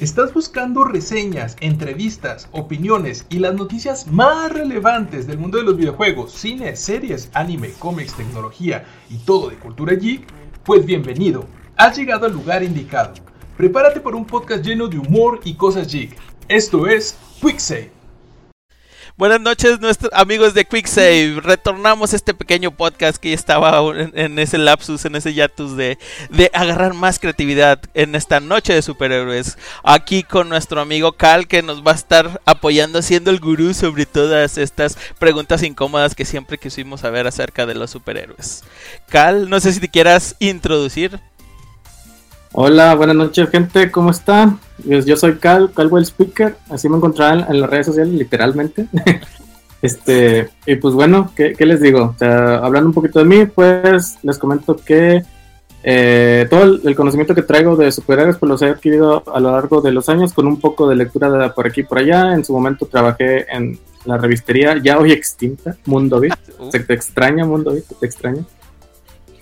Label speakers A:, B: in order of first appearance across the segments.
A: ¿Estás buscando reseñas, entrevistas, opiniones y las noticias más relevantes del mundo de los videojuegos, cine, series, anime, cómics, tecnología y todo de cultura geek? Pues bienvenido, has llegado al lugar indicado. Prepárate por un podcast lleno de humor y cosas geek. Esto es QuickSave.
B: Buenas noches, nuestros amigos de QuickSave. Retornamos este pequeño podcast que estaba en, ese lapsus, en ese yatus de, de, agarrar más creatividad en esta noche de superhéroes. Aquí con nuestro amigo Cal, que nos va a estar apoyando, siendo el gurú sobre todas estas preguntas incómodas que siempre quisimos saber acerca de los superhéroes. Cal, no sé si te quieras introducir.
C: Hola, buenas noches, gente, ¿cómo están? Yo, soy Cal, Calwell Speaker, así me encontrarán en las redes sociales, literalmente. este, y pues bueno, ¿qué, les digo? hablando un poquito de mí, pues les comento que eh, todo el, conocimiento que traigo de superhéroes, pues los he adquirido a lo largo de los años con un poco de lectura de por aquí y por allá. En su momento trabajé en la revistería ya hoy extinta, Mundo Beat. Uh. Se te extraña, Mundo Beat, te extraña.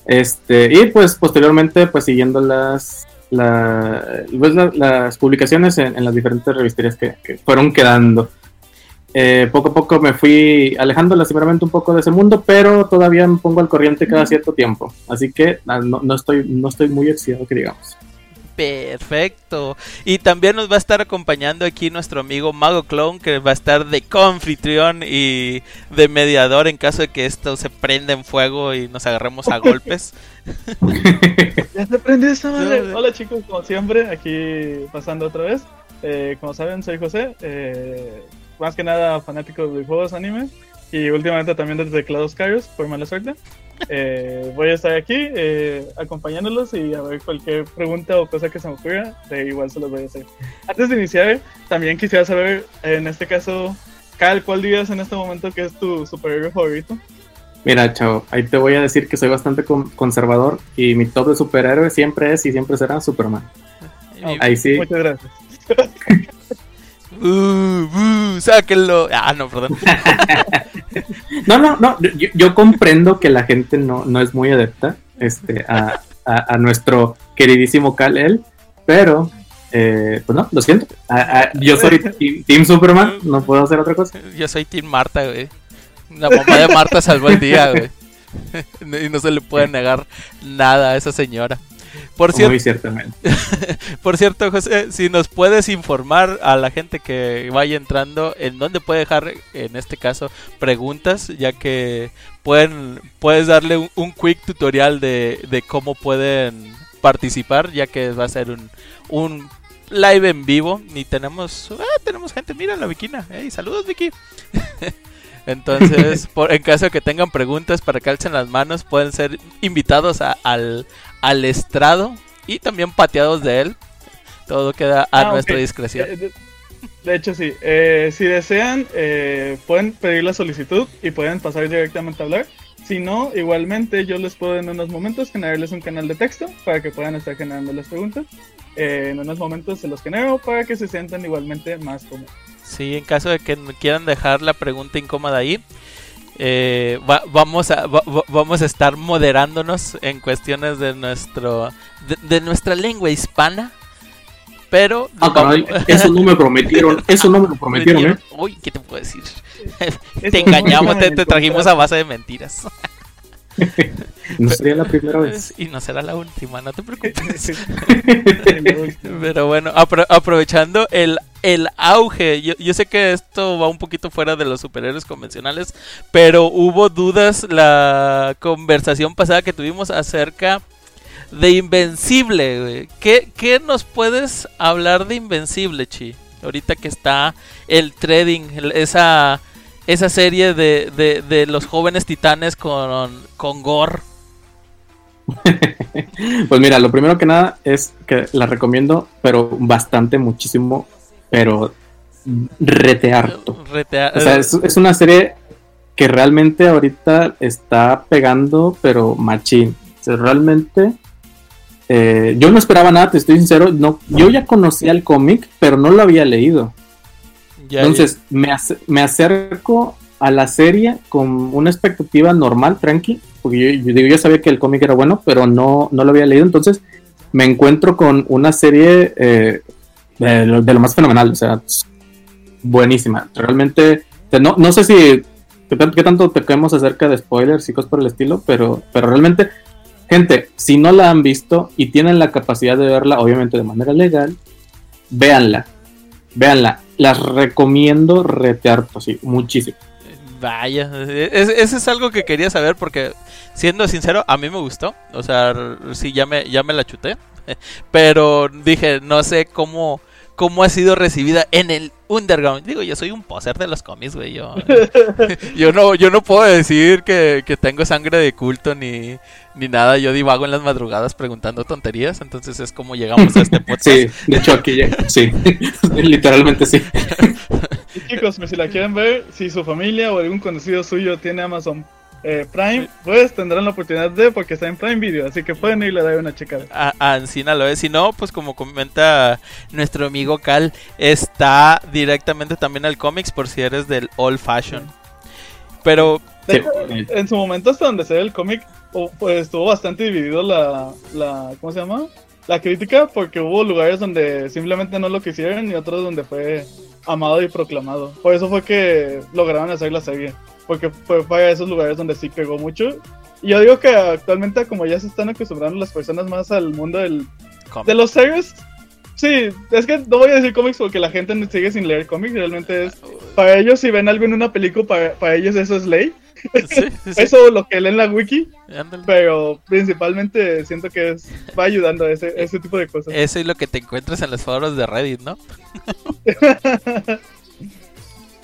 C: Este, y pues posteriormente, pues siguiendo las, pues, las publicaciones en, las diferentes revisterías que, fueron quedando. Eh, poco a poco me fui alejando lastimosamente un poco de ese mundo, pero todavía me pongo al corriente cada cierto tiempo. Así que ah, no, no estoy, no estoy muy oxidado, que digamos.
B: Perfecto. Y también nos va a estar acompañando aquí nuestro amigo Mago Clone, que va a estar de confitrión y de mediador en caso de que esto se prenda en fuego y nos agarremos a golpes.
D: ya se prendió esta madre. Hola chicos, como siempre, aquí pasando otra vez. Eh, como saben, soy José. Eh, más que nada fanático de juegos anime. Y últimamente también de teclados Kairos, por mala suerte. Eh, voy a estar aquí eh, acompañándolos y a ver cualquier pregunta o cosa que se me ocurra, de igual se los voy a hacer. Antes de iniciar, también quisiera saber, en este caso, Cal, ¿cuál dirías en este momento que es tu superhéroe favorito?
C: Mira, chao, ahí te voy a decir que soy bastante conservador y mi top de superhéroe siempre es y siempre será Superman. ahí sí.
D: Muchas gracias.
B: Uh, uh, sáquenlo. Ah, no, perdón.
C: no, no, no. Yo, comprendo que la gente no, no es muy adepta este, a, a, nuestro queridísimo Kal-El, pero eh, pues no, lo siento. yo soy team, Superman, no puedo hacer otra cosa.
B: Yo soy Team Marta, güey. La mamá de Marta salvó el día, güey. y no se le puede negar nada a esa señora.
C: Por cierto, ciertamente.
B: por cierto, José, si nos puedes informar a la gente que vaya entrando en dónde puede dejar, en este caso, preguntas, ya que pueden, puedes darle un, quick tutorial de, cómo pueden participar, ya que va a ser un, un live en vivo y tenemos, ah, tenemos gente, mira la Vikina, hey, saludos Vicky. Entonces, por, en caso de que tengan preguntas para que alcen las manos, pueden ser invitados al, al estrado y también pateados de él. Todo queda a ah, nuestra discreción.
D: Eh, de, hecho, sí. Eh, si desean, eh, pueden pedir la solicitud y pueden pasar directamente a hablar. Si no, igualmente yo les puedo en unos momentos generarles un canal de texto para que puedan estar generando las preguntas. en unos momentos se los genero para que se sientan igualmente más cómodos.
B: Sí, en caso de que quieran dejar la pregunta incómoda ahí, eh, vamos, a, vamos a estar moderándonos en cuestiones de nuestro de, nuestra lengua hispana. Pero
C: ah, eso no me prometieron, eso no me lo prometieron, ¿eh?
B: Uy, ¿qué te puedo decir? te engañamos, te, trajimos a base de mentiras.
C: no sería la primera vez.
B: Y no será la última, no te preocupes. Pero bueno, aprovechando el el auge. Yo, sé que esto va un poquito fuera de los superhéroes convencionales, pero hubo dudas la conversación pasada que tuvimos acerca de Invencible. ¿Qué, ¿Qué, nos puedes hablar de Invencible, Chi? Ahorita que está el trading, esa, esa serie de, de, de los jóvenes titanes con, con Gore.
C: pues mira, lo primero que nada es que la recomiendo, pero bastante, muchísimo pero rete harto. o sea, es, una serie que realmente ahorita está pegando, pero machín. O sea, realmente eh, yo no esperaba nada, te estoy sincero. No, yo ya conocía el cómic, pero no lo había leído. Entonces Me, me acerco a la serie con una expectativa normal, tranqui, porque yo, yo, sabía que el cómic era bueno, pero no, no lo había leído. Entonces me encuentro con una serie eh, de lo, de lo más fenomenal, o sea, buenísima. Realmente, no, no sé si qué, qué tanto toquemos acerca de spoilers y cosas por el estilo, pero, pero realmente, gente, si no la han visto y tienen la capacidad de verla, obviamente de manera legal, véanla, véanla. Las recomiendo retear, sí, muchísimo.
B: Vaya, eso es algo que quería saber porque, siendo sincero, a mí me gustó. O sea, sí, ya me, ya me la chuté. Pero dije, no sé cómo cómo ha sido recibida en el underground. Digo, yo soy un poser de los cómics, güey. Yo, yo, no, yo no puedo decir que, tengo sangre de culto ni, ni nada. Yo divago en las madrugadas preguntando tonterías. Entonces es como llegamos a este podcast.
C: Sí, de hecho aquí ya, sí. Literalmente sí.
D: chicos, si la quieren ver, si su familia o algún conocido suyo tiene Amazon eh, Prime, pues tendrán la oportunidad de, porque está en Prime Video, así que pueden ir a dar una checada.
B: A, a Encina lo es, si no, pues como comenta nuestro amigo Cal, está directamente también al cómics por si eres del old fashion. Pero...
D: en su momento hasta donde se ve el cómic, pues estuvo bastante dividido la, la, ¿cómo se llama? La crítica, porque hubo lugares donde simplemente no lo quisieron y otros donde fue amado y proclamado. Por eso fue que lograron hacer la serie porque fue para esos lugares donde sí pegó mucho. Y yo digo que actualmente como ya se están acostumbrando las personas más al mundo del, de los series, sí, es que no voy a decir cómics porque la gente sigue sin leer cómics, realmente es, para ellos si ven algo en una película, para, para ellos eso es ley. Eso lo que leen la wiki. Pero principalmente siento que es, va ayudando a ese, ese tipo de cosas.
B: Eso es lo que te encuentras en los foros de Reddit, ¿no?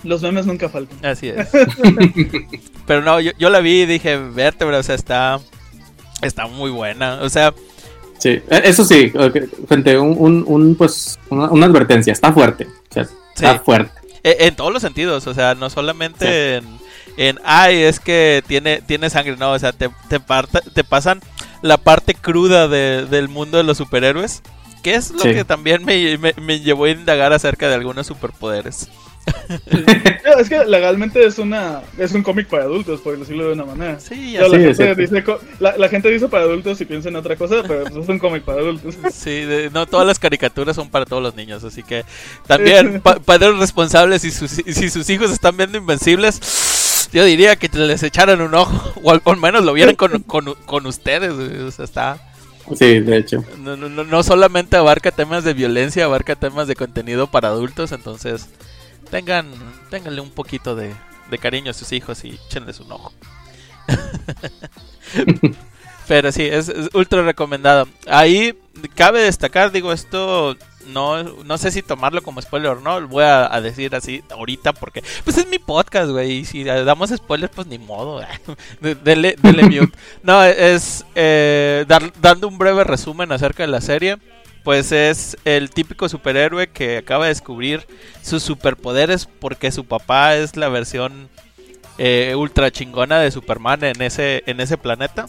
D: Los memes nunca faltan.
B: Así es. Pero no, yo, la vi y dije, vértebra, o sea, está, está muy buena. O sea...
C: Sí, e, eso sí, gente, un, un, pues, una, advertencia, está fuerte. O sea, está fuerte.
B: E, en, todos los sentidos, o sea, no solamente en, en, ay, es que tiene, tiene sangre, no, o sea, te, te, te pasan la parte cruda de, del mundo de los superhéroes, que es lo que también me, me, me llevó a indagar acerca de algunos superpoderes.
D: Es que legalmente es una es un cómic para adultos, por decirlo de una manera.
B: Sí,
D: la, gente dice, la, gente dice para adultos y piensa en otra cosa, pero pues es un cómic para adultos.
B: Sí, no todas las caricaturas son para todos los niños, así que también padres responsables y si sus hijos están viendo Invencibles, yo diría que les echaran un ojo, o al, menos lo vieran con, con, ustedes, o sea, está...
C: Sí, de hecho.
B: No, no, no solamente abarca temas de violencia, abarca temas de contenido para adultos, entonces tengan, ténganle un poquito de, cariño a sus hijos y échenles un ojo. Pero sí, es, ultra recomendado. Ahí cabe destacar, digo, esto no, no sé si tomarlo como spoiler o no, voy a, decir así ahorita porque pues es mi podcast, güey, y si damos spoilers pues ni modo, dele, mute. No, es eh, dando un breve resumen acerca de la serie pues es el típico superhéroe que acaba de descubrir sus superpoderes porque su papá es la versión eh, ultra chingona de Superman en ese, en ese planeta.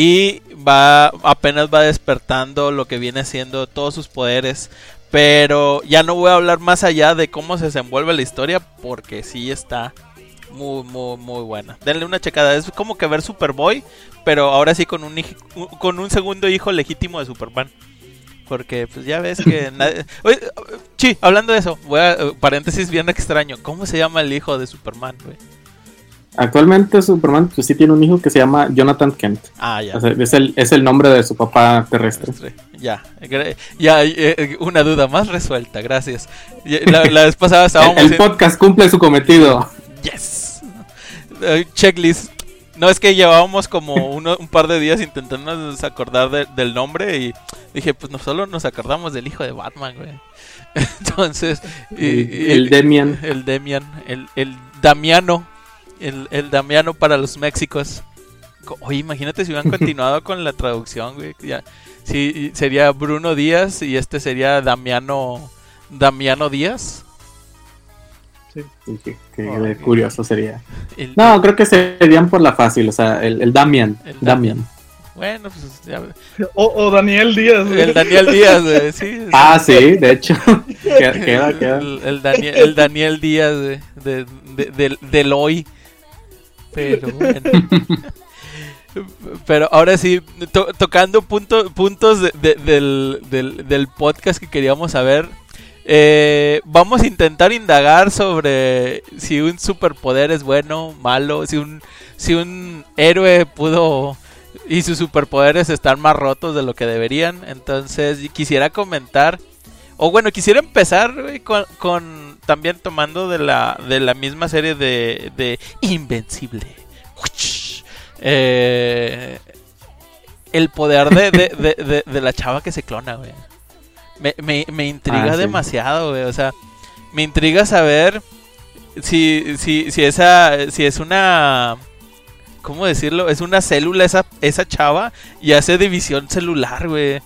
B: Y va apenas va despertando lo que viene siendo todos sus poderes. Pero ya no voy a hablar más allá de cómo se desenvuelve la historia porque sí está muy, muy, muy buena. Denle una checada. Es como que ver Superboy, pero ahora sí con un, con un segundo hijo legítimo de Superman. Porque pues ya ves que nadie... Oye, sí, hablando de eso, voy a, paréntesis bien extraño. ¿Cómo se llama el hijo de Superman, güey?
C: Actualmente Superman pues sí tiene un hijo que se llama Jonathan Kent.
B: Ah, ya.
C: es, el, es el nombre de su papá terrestre.
B: Ya, ya, eh, una duda más resuelta, gracias. La, vez pasada estábamos...
C: el, podcast cumple su cometido.
B: Yes. Eh, checklist no, es que llevábamos como un par de días intentando acordar del nombre y dije, pues no solo nos acordamos del hijo de Batman, güey. Entonces...
C: el, Demian.
B: El Demian, el, el Damiano. El, el Damiano para los Méxicos. Oye, imagínate si hubieran continuado con la traducción, güey. Ya, sí, sería Bruno Díaz y este sería Damiano... Damiano Díaz.
C: Qué, curioso sería. no, creo que serían por la fácil, o sea, el, Damian. Damian.
B: Bueno, pues ya...
D: o, Daniel Díaz.
B: El Daniel Díaz, sí.
C: Ah, sí, de hecho.
B: El, Daniel, el Daniel Díaz de, de, del hoy. Pero bueno. Pero ahora sí, tocando punto, puntos del, del, podcast que queríamos saber. Eh, vamos a intentar indagar sobre si un superpoder es bueno, malo, si un, si un héroe pudo y sus superpoderes están más rotos de lo que deberían. Entonces quisiera comentar, o bueno, quisiera empezar con, también tomando de la, de la misma serie de, de Invencible. Eh, el poder de, de, de, la chava que se clona, güey. Me, me, intriga ah, demasiado, güey. O sea, me intriga saber si, si, si, esa, si es una... ¿Cómo decirlo? Es una célula esa, esa chava y hace división celular, güey.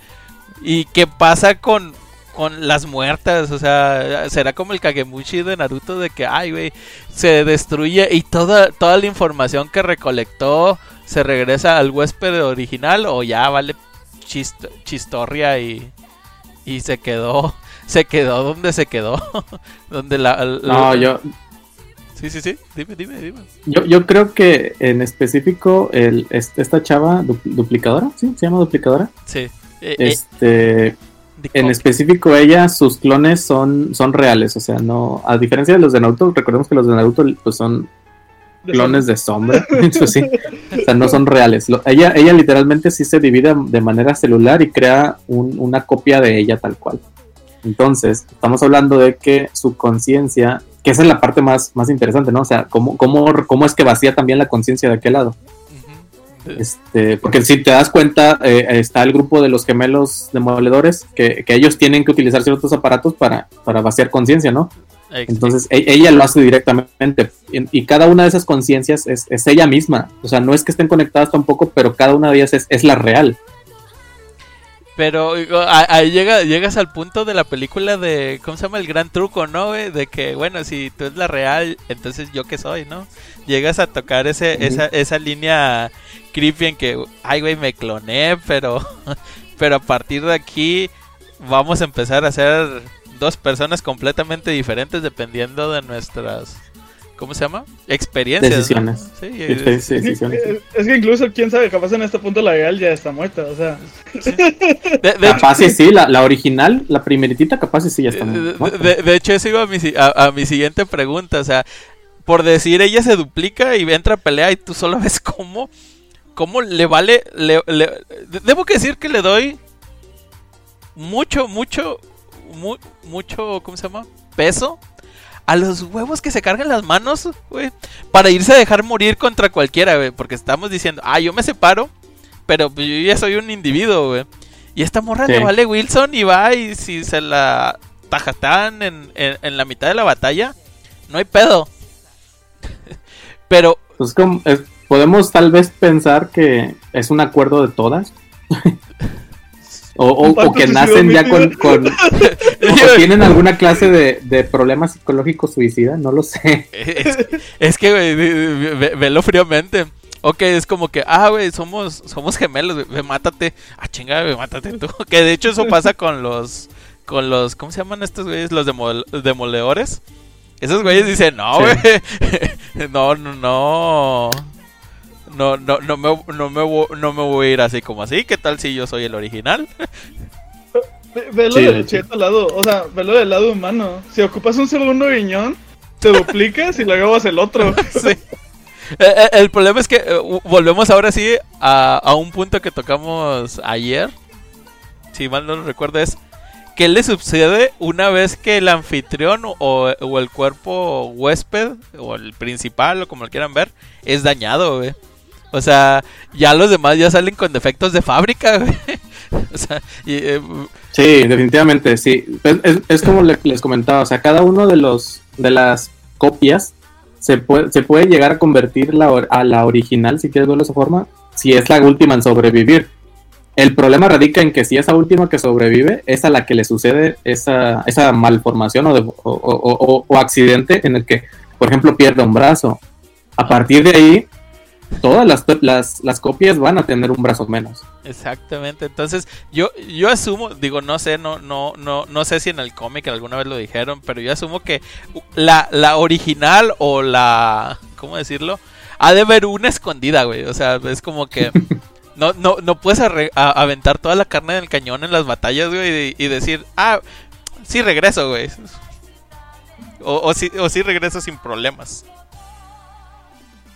B: ¿Y qué pasa con, con las muertas, o sea, será como el Kagemushi de Naruto de que, ay, güey, se destruye y toda, toda la información que recolectó se regresa al huésped original o ya vale chistorria y, y se quedó, se quedó donde se quedó, donde la,
C: No, yo...
B: Sí, sí, sí, dime, dime, dime.
C: Yo, yo creo que en específico el, esta chava duplicadora, ¿sí? ¿Se llama duplicadora?
B: Sí. Eh,
C: eh, este... En específico ella, sus clones son, son reales, o sea, no, a diferencia de los de Naruto, recordemos que los de Naruto pues son clones de sombra, eso sí, o sea, no son reales. ella, ella literalmente sí se divide de manera celular y crea una copia de ella tal cual. Entonces, estamos hablando de que su conciencia, que esa es la parte más, más interesante, ¿no? O sea, cómo, cómo, cómo es que vacía también la conciencia de aquel lado. Este, porque si te das cuenta, eh, está el grupo de los gemelos demoledores que, que, ellos tienen que utilizar ciertos aparatos para, para vaciar conciencia, ¿no? Entonces e, ella lo hace directamente y, cada una de esas conciencias es, es, ella misma. O sea, no es que estén conectadas tampoco, pero cada una de ellas es, es la real.
B: Pero ahí llega, llegas al punto de la película de, ¿cómo se llama? El gran truco, ¿no? De que, bueno, si tú eres la real, entonces yo qué soy, ¿no? Llegas a tocar ese, esa, esa línea creepy en que, ay, güey, me cloné, pero, pero a partir de aquí vamos a empezar a ser dos personas completamente diferentes dependiendo de nuestras ¿cómo se llama? Experiencias.
C: Decisiones. Sí, decisiones.
D: Es, que incluso, quién sabe, capaz en este punto la real ya está muerta, o sea.
C: De, capaz sí, sí, la, la, original, la primeritita, capaz sí ya está
B: muerta. De, hecho, eso iba a mi, a, mi siguiente pregunta, o sea, por decir, ella se duplica y entra a pelea y tú solo ves cómo, cómo le vale, le, debo que decir que le doy mucho, mucho, mucho, ¿cómo se llama? Peso a los huevos que se cargan las manos, güey, para irse a dejar morir contra cualquiera, güey, porque estamos diciendo, ah, yo me separo, pero pues, yo ya soy un individuo, güey. Y esta morra le vale Wilson y va y si se la tajatan en, en, la mitad de la batalla, no hay pedo. pero...
C: Pues como, podemos tal vez pensar que es un acuerdo de todas. O, que nacen ya con, o tienen alguna clase de, de problema psicológico suicida, no lo sé.
B: Es, que, güey, velo fríamente. Ok, es como que, ah, güey, somos, somos gemelos, güey, mátate. Ah, chingada, güey, mátate tú. Que de hecho eso pasa con los, con los, ¿cómo se llaman estos güeyes? Los demoledores. Esos güeyes dicen, no, güey, no, no, no no, no, no, me, no, me, no me voy a ir así como así. ¿Qué tal si yo soy el original?
D: Velo del lado, o sea, velo del lado humano. Si ocupas un segundo riñón, te duplicas y luego vas el otro.
B: sí. Eh, eh, el, problema es que eh, volvemos ahora sí a, a, un punto que tocamos ayer. Si mal no lo recuerdo, es ¿qué le sucede una vez que el anfitrión o, o, el cuerpo huésped o el principal o como lo quieran ver es dañado, güey? O sea, ya los demás ya salen con defectos de fábrica, güey.
C: Eh, sí, definitivamente, sí. Es, como les comentaba, o sea, cada uno de los de las copias se puede, se puede llegar a convertir a la original, si quieres verlo de esa forma, si es la última en sobrevivir. El problema radica en que si esa última que sobrevive es a la que le sucede esa, esa malformación o, o, o accidente en el que, por ejemplo, pierde un brazo. A partir de ahí, todas las, las, las, copias van a tener un brazo menos.
B: Exactamente. Entonces, yo, yo asumo, digo, no sé, no, no, no, no sé si en el cómic alguna vez lo dijeron, pero yo asumo que la, la original o la. ¿Cómo decirlo? ha de haber una escondida, güey. O sea, es como que no, no, no puedes aventar toda la carne del cañón en las batallas, güey, y, decir, ah, sí regreso, güey. O, o, sí, o sí regreso sin problemas.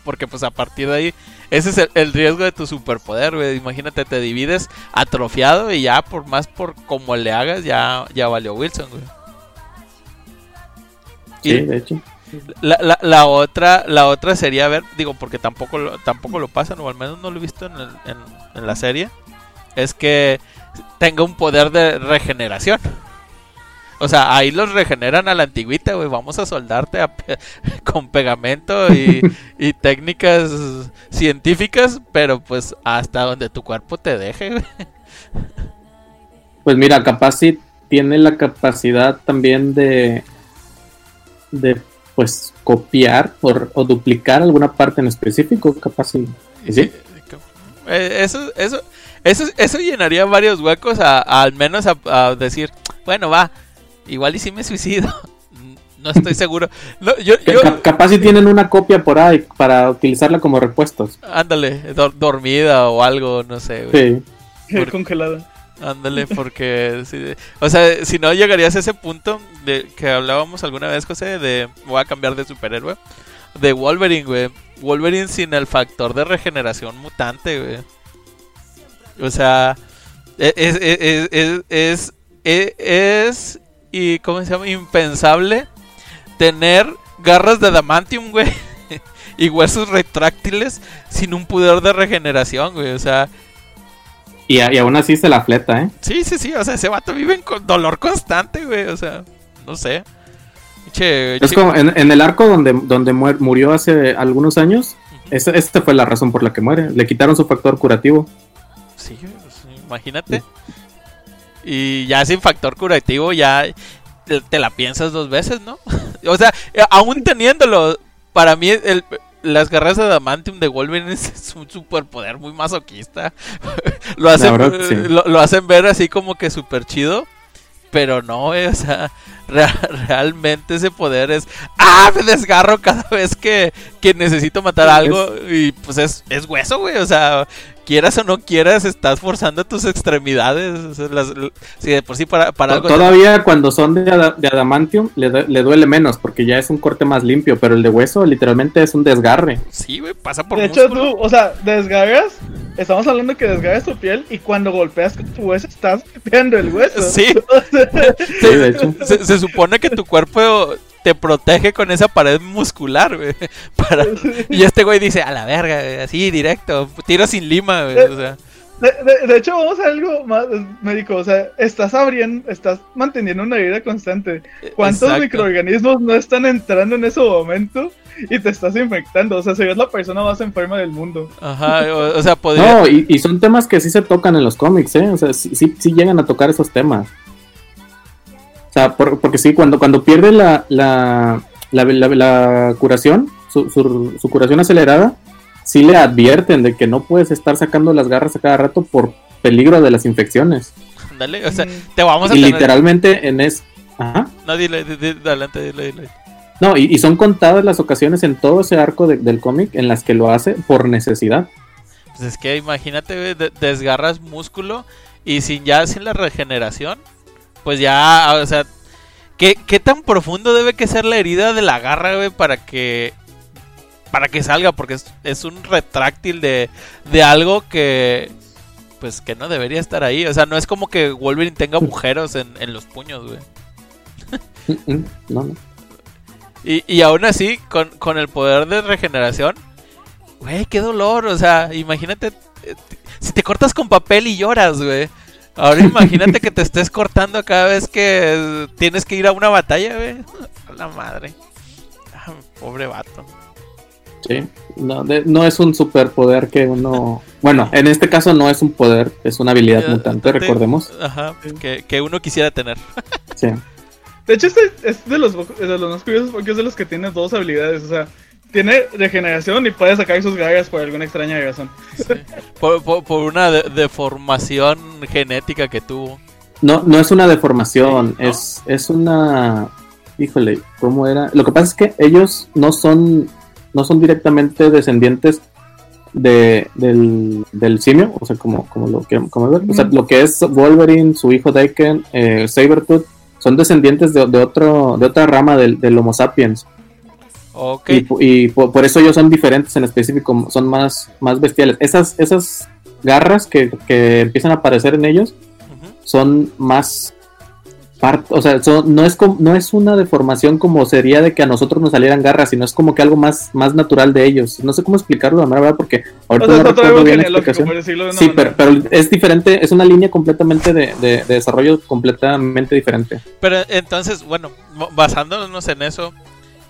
B: Porque pues a partir de ahí, ese es el, riesgo de tu superpoder, güey. Imagínate, te divides atrofiado y ya por más por como le hagas, ya, ya valió Wilson, güey.
C: Sí, de hecho.
B: La, la, la, otra la otra sería ver, digo, porque tampoco lo, tampoco lo pasan, o al menos no lo he visto en, en, la serie, es que tenga un poder de regeneración. O sea, ahí los regeneran a la antigüita, güey. Vamos a soldarte con pegamento y, y, técnicas científicas, pero pues hasta donde tu cuerpo te deje, güey.
C: Pues mira, capaz sí tiene la capacidad también de, de pues copiar o duplicar alguna parte en específico, capaz sí. ¿Sí?
B: Eh, eso, eso, eso, eso llenaría varios huecos a, al menos a, decir, bueno, va, igual y si me suicido. No estoy seguro. yo,
C: Capaz si tienen una copia por ahí para utilizarla como repuestos.
B: Ándale, dormida o algo, no sé.
D: Sí. Congelada.
B: Ándale, porque. o sea, si no llegarías a ese punto de que hablábamos alguna vez, José, de. Voy a cambiar de superhéroe. De Wolverine, güey. Wolverine sin el factor de regeneración mutante, güey. O sea. E, es. Es. Es. es, e, es, y. ¿Cómo se llama? Impensable tener garras de adamantium, güey. y huesos retráctiles sin un poder de regeneración, güey. O sea,
C: y, aún así se la fleta, ¿eh?
B: Sí, sí, sí. O sea, ese vato vive con dolor constante, güey. O sea, no sé.
C: es como en, el arco donde, donde murió hace algunos años. esta fue la razón por la que muere. Le quitaron su factor curativo.
B: Sí, pues, imagínate. Y ya sin factor curativo, ya te la piensas dos veces, ¿no? o sea, aún teniéndolo, para mí el, las garras de Adamantium de Wolverine es un superpoder muy masoquista. lo, hacen, lo, hacen ver así como que súper chido. Pero no, o sea, realmente ese poder es. ¡Ah! Me desgarro cada vez que, que necesito matar algo. Y pues es, es hueso, güey. O sea, quieras o no quieras, estás forzando tus extremidades. si de por sí para, algo.
C: Todavía cuando son de, adamantium le, duele menos porque ya es un corte más limpio, pero el de hueso literalmente es un desgarre.
B: Sí, güey, pasa por
D: De hecho, tú, o sea, desgarras, estamos hablando que desgarras tu piel y cuando golpeas con tu hueso estás golpeando el hueso.
B: Sí. sí de hecho. se supone que tu cuerpo te protege con esa pared muscular, güey. Y este güey dice, a la verga, así directo, tiro sin lima, güey. O sea.
D: De, hecho, vamos a algo más médico. O sea, estás abriendo, estás manteniendo una vida constante. ¿Cuántos microorganismos no están entrando en ese momento y te estás infectando? O sea, serías la persona más enferma del mundo.
B: Ajá, o, sea, podría.
C: No, y, son temas que sí se tocan en los cómics, ¿eh? O sea, sí, sí llegan a tocar esos temas sea, porque sí, cuando, cuando pierde la, la, la, curación, su, su, curación acelerada, sí le advierten de que no puedes estar sacando las garras a cada rato por peligro de las infecciones.
B: Dale, o sea, te vamos a
C: Y literalmente en es...
B: Ajá. No, dile, dile, adelante, dile, dile.
C: No, y, son contadas las ocasiones en todo ese arco del cómic en las que lo hace por necesidad.
B: Pues es que imagínate, desgarras músculo y sin ya sin la regeneración, pues ya, o sea, ¿qué, tan profundo debe que ser la herida de la garra, güey, para que para que salga? Porque es, un retráctil de, de algo que pues que no debería estar ahí. O sea, no es como que Wolverine tenga agujeros en, los puños, güey. No, no. Y, y aún así, con, con el poder de regeneración, güey, qué dolor. O sea, imagínate eh, si te cortas con papel y lloras, güey. Ahora imagínate que te estés cortando cada vez que tienes que ir a una batalla, güey. la madre. Ah, pobre vato.
C: Sí, no, no es un superpoder que uno... Bueno, en este caso no es un poder, es una habilidad eh, mutante, recordemos.
B: Ajá, que, que, uno quisiera tener.
C: Sí.
D: De hecho, este es de los, de los más curiosos porque es de los que tiene dos habilidades. O sea, tiene regeneración y puede sacar sus garras por alguna extraña razón.
B: Por, una deformación genética que tuvo.
C: No, no es una deformación, es, es una... Híjole, ¿cómo era? Lo que pasa es que ellos no son no son directamente descendientes de, del, del simio, o sea, como, como lo queremos como ver. O sea, lo que es Wolverine, su hijo Daken, eh, Sabertooth, son descendientes de, de, otro, de otra rama del, del Homo sapiens.
B: Okay.
C: Y, y por, por, eso ellos son diferentes en específico, son más, más bestiales. Esas, esas garras que, que empiezan a aparecer en ellos uh -huh. son más part, o sea, son, no, es como, no es una deformación como sería de que a nosotros nos salieran garras, sino es como que algo más, más natural de ellos. No sé cómo explicarlo de manera verdad, porque ahorita
D: o sea,
C: no recuerdo bien la
D: explicación.
C: Sí, pero, pero, es diferente, es una línea completamente de, de, de, desarrollo completamente diferente.
B: Pero entonces, bueno, basándonos en eso,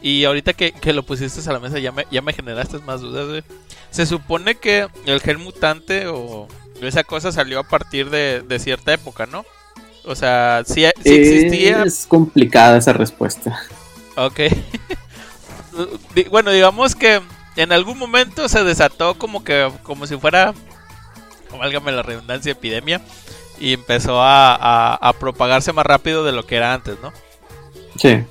B: y ahorita que, que, lo pusiste a la mesa ya me, ya me generaste más dudas, güey. Se supone que el gen mutante o esa cosa salió a partir de, de cierta época, ¿no? O sea, si, si existía...
C: Es complicada esa respuesta.
B: Ok. bueno, digamos que en algún momento se desató como que, como si fuera, válgame la redundancia, epidemia, y empezó a, a, a propagarse más rápido de lo que era antes, ¿no?
C: Sí.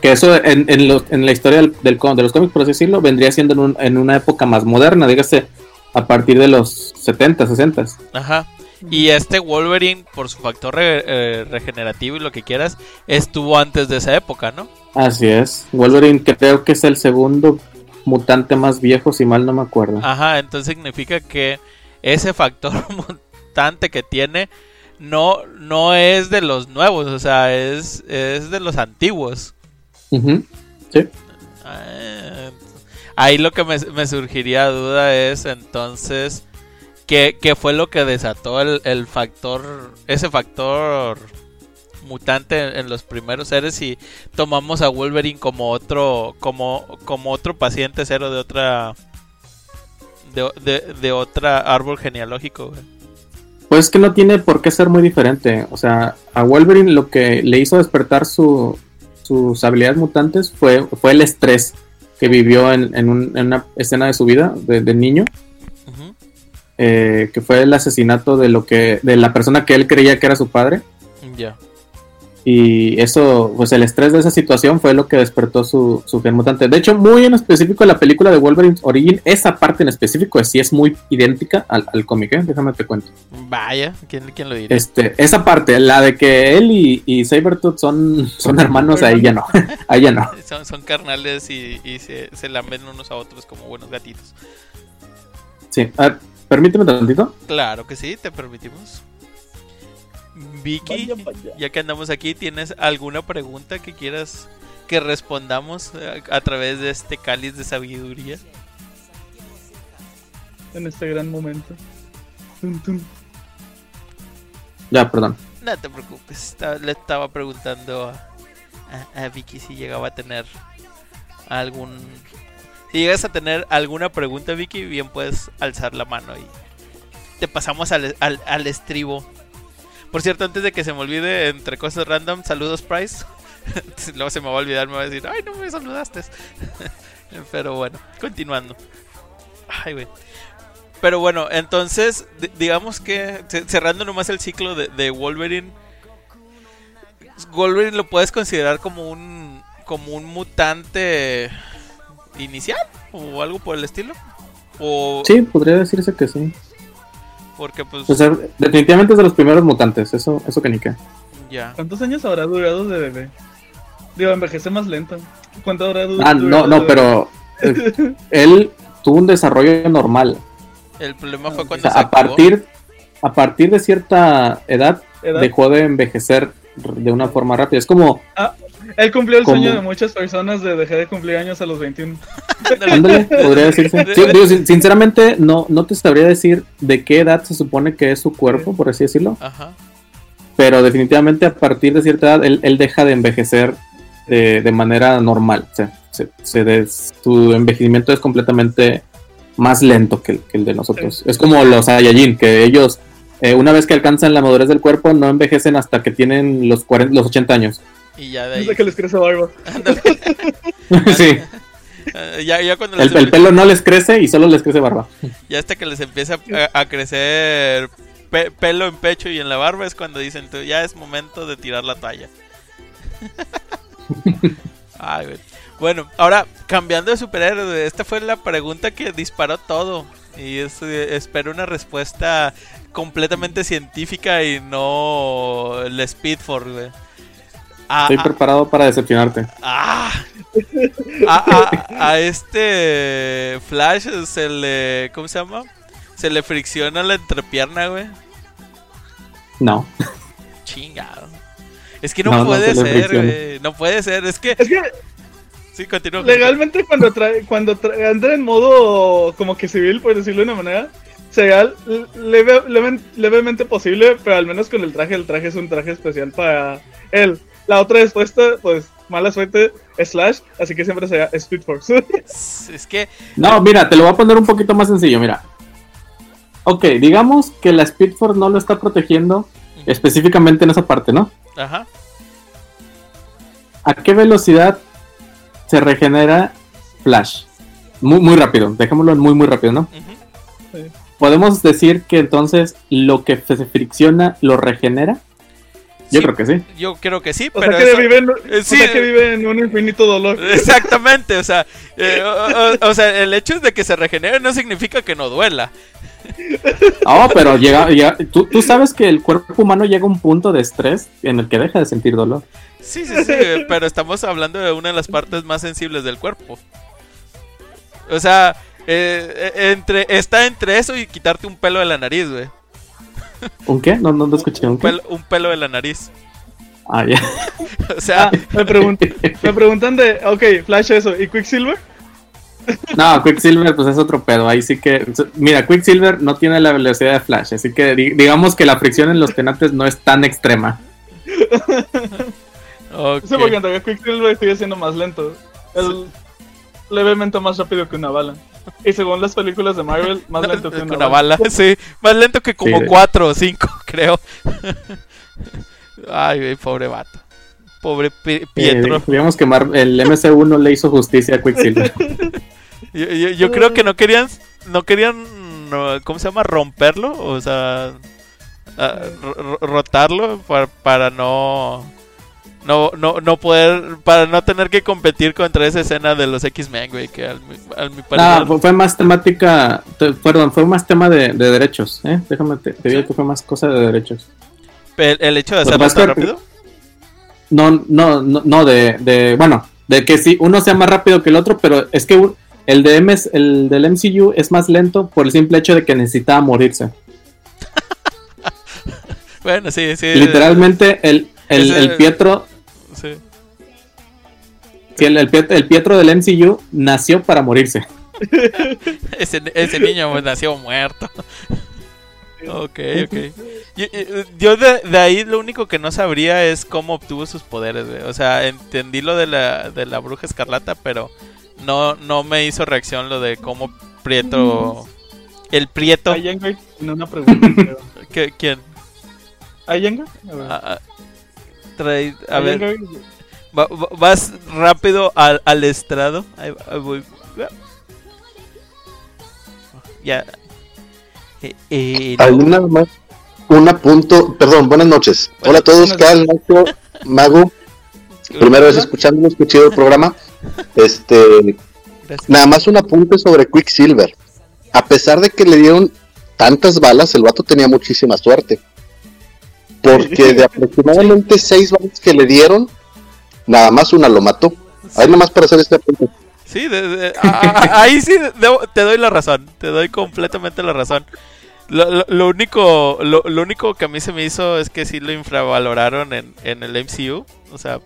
C: Que eso en, en, lo, en la historia del, del, de los cómics, por así decirlo, vendría siendo en, un, en, una época más moderna, dígase a partir de los 70, 60.
B: Ajá. Y este Wolverine, por su factor re, eh, regenerativo y lo que quieras, estuvo antes de esa época, ¿no?
C: Así es. Wolverine creo que es el segundo mutante más viejo, si mal no me acuerdo.
B: Ajá, entonces significa que ese factor mutante que tiene no, no es de los nuevos, o sea, es, es de los antiguos.
C: Uh -huh. Sí.
B: Ah, ahí lo que me, me, surgiría duda es entonces qué, qué fue lo que desató el, el, factor, ese factor mutante en los primeros seres y tomamos a Wolverine como otro, como, como otro paciente cero de otra, de, de, de otra árbol genealógico.
C: Pues que no tiene por qué ser muy diferente. O sea, a Wolverine lo que le hizo despertar su, sus habilidades mutantes fue, fue el estrés que vivió en, en, un, en una escena de su vida de, de niño. Uh -huh. eh, que fue el asesinato de lo que de la persona que él creía que era su padre.
B: Ya. Yeah.
C: Y eso, pues el estrés de esa situación fue lo que despertó su, su gen mutante. De hecho, muy en específico la película de Wolverine Origin, esa parte en específico sí es muy idéntica al, al cómic, ¿eh? déjame te cuento.
B: Vaya, ¿quién, quién lo diría?
C: Este, esa parte, la de que él y, y Sabertooth son, son hermanos, ahí ya no. ahí ya no.
B: Son, son carnales y, y se, se lamben unos a otros como buenos gatitos.
C: Sí, a ver, permíteme tantito.
B: Claro que sí, te permitimos. Vicky, ya que andamos aquí, ¿tienes alguna pregunta que quieras que respondamos a, a, través de este cáliz de sabiduría?
D: En este gran momento. Tum, tum.
C: Ya, perdón.
B: No te preocupes, le estaba preguntando a, a, a, Vicky si llegaba a tener algún... Si llegas a tener alguna pregunta, Vicky, bien puedes alzar la mano y te pasamos al, al, al estribo. Por cierto, antes de que se me olvide, entre cosas random, saludos Price. Luego se me va a olvidar, me va a decir, ay, no me saludaste. Pero bueno, continuando. Ay, güey. Pero bueno, entonces, digamos que cerrando nomás el ciclo de, Wolverine, Wolverine lo puedes considerar como un como un mutante inicial o algo por el estilo.
C: Sí, podría decirse que sí.
B: Porque pues...
C: O sea, definitivamente es de los primeros mutantes, eso, eso que ni qué.
B: Ya.
D: ¿Cuántos años habrá durado de bebé? Digo, envejece más lento. ¿Cuánto habrá du
C: ah, durado? Ah, no, no, pero eh, él tuvo un desarrollo normal.
B: El problema fue cuando
C: o sea, a partir a partir de cierta edad, edad, dejó de envejecer de una forma rápida. Es como
D: ah, él cumplió el sueño de muchas personas de dejar de cumplir años a los 21.
C: Ándale, podría decirse. Sí, digo, sinceramente, no, no te sabría decir de qué edad se supone que es su cuerpo, por así decirlo.
B: Ajá.
C: Pero definitivamente a partir de cierta edad, él, él deja de envejecer de, de, manera normal. O sea, se, se des, su envejecimiento es completamente más lento que el, que el de nosotros. Sí. Es como los Saiyajin, que ellos, eh, una vez que alcanzan la madurez del cuerpo, no envejecen hasta que tienen los, 40, los 80 años.
B: Y ya de ahí.
D: Desde que les crece barba.
C: sí.
B: Ya, ya cuando
C: el, empieza... el, pelo no les crece y solo les crece barba.
B: Ya hasta que les empieza a, a crecer pe pelo en pecho y en la barba es cuando dicen, ya es momento de tirar la talla. Ay, güey. Bueno, ahora cambiando de superhéroe, esta fue la pregunta que disparó todo. Y es, eh, espero una respuesta completamente científica y no el Speed for, güey.
C: A, Estoy preparado para decepcionarte.
B: Ah, a, a, este Flash se le. ¿Cómo se llama? Se le fricciona la entrepierna, güey.
C: No.
B: Chingado. Es que no, puede ser, güey. No puede ser. Es que.
D: Es que.
B: Sí, continúa.
D: Legalmente, cuando, trae, cuando anda en modo como que civil, por decirlo de una manera, sería leve, levemente posible, pero al menos con el traje. El traje es un traje especial para él. La otra respuesta, pues, mala suerte, Slash, así que siempre sería Speed Force.
B: es que.
C: No, mira, te lo voy a poner un poquito más sencillo, mira. Ok, digamos que la Speed Force no lo está protegiendo específicamente en esa parte, ¿no?
B: Ajá.
C: ¿A qué velocidad se regenera Flash? Muy, muy rápido, dejémoslo muy, muy rápido, ¿no? Podemos decir que entonces lo que se fricciona lo regenera. Yo creo que sí.
B: Yo creo que sí,
D: o
B: pero.
D: Sea que vive en, eh, sí, que vive en un infinito dolor.
B: Exactamente, o sea, eh, o, sea, el hecho de que se regenere no significa que no duela.
C: No, pero llega, tú, tú, sabes que el cuerpo humano llega a un punto de estrés en el que deja de sentir dolor.
B: Sí, sí, sí, pero estamos hablando de una de las partes más sensibles del cuerpo. O sea, eh, entre, está entre eso y quitarte un pelo de la nariz, güey.
C: ¿Un qué? No, no, no escuché.
B: ¿Un, pelo, un pelo de la nariz.
C: Ah, ya.
B: o sea, ah,
D: me, me preguntan de, ok, Flash eso, ¿y Quicksilver?
C: No, Quicksilver pues es otro pedo, ahí sí que... Mira, Quicksilver no tiene la velocidad de Flash, así que digamos que la fricción en los tenantes no es tan extrema.
D: okay. Sí, porque en Quicksilver sigue siendo más lento. Es levemente más rápido que una bala. Y según las películas de Marvel, más lento que una, bala.
B: Sí, más lento que como 4 o 5, creo. Ay, pobre vato. Pobre Pietro.
C: Eh, digamos que el MCU no le hizo justicia a Quicksilver.
B: yo, creo que no querían, no querían, ¿cómo se llama? Romperlo, o sea, rotarlo para, no, no, no, no poder, para no tener que competir contra esa escena de los X-Men, güey, que al, mi
C: parecer... No, fue más temática, perdón, fue más tema de, derechos, ¿eh? Déjame, te, digo que fue más cosa de derechos.
B: ¿El, hecho de hacerlo tan rápido?
C: No, no, no, no de, de, bueno, de que sí, uno sea más rápido que el otro, pero es que el, de MS, el del MCU es más lento por el simple hecho de que necesitaba morirse.
B: bueno, sí, sí.
C: Literalmente el, el, Pietro... Sí. el, el, Pietro del MCU nació para morirse.
B: ese, ese niño nació muerto. Ok, ok. Yo, de, ahí lo único que no sabría es cómo obtuvo sus poderes, O sea, entendí lo de la, de la bruja escarlata, pero no, no me hizo reacción lo de cómo Prieto... El Prieto...
D: una pregunta.
B: ¿Quién?
D: ¿Ayenga?
B: A ver. a ver. Vas rápido al, al estrado. Ahí, voy. Ya,
E: eh, eh, nada más un apunto, perdón, buenas noches. Hola a todos, Cal, Nacho, Mago. Primera vez escuchando, escuché el programa. Este, nada más un apunte sobre Quicksilver. A pesar de que le dieron tantas balas, el vato tenía muchísima suerte. Porque de aproximadamente seis balas que le dieron, nada más una lo mató. Ahí nada más para hacer este apunte.
B: Sí, ahí sí te doy la razón, te doy completamente la razón. Lo, único lo, único que a mí se me hizo es que sí lo infravaloraron en, en el MCU, o sea...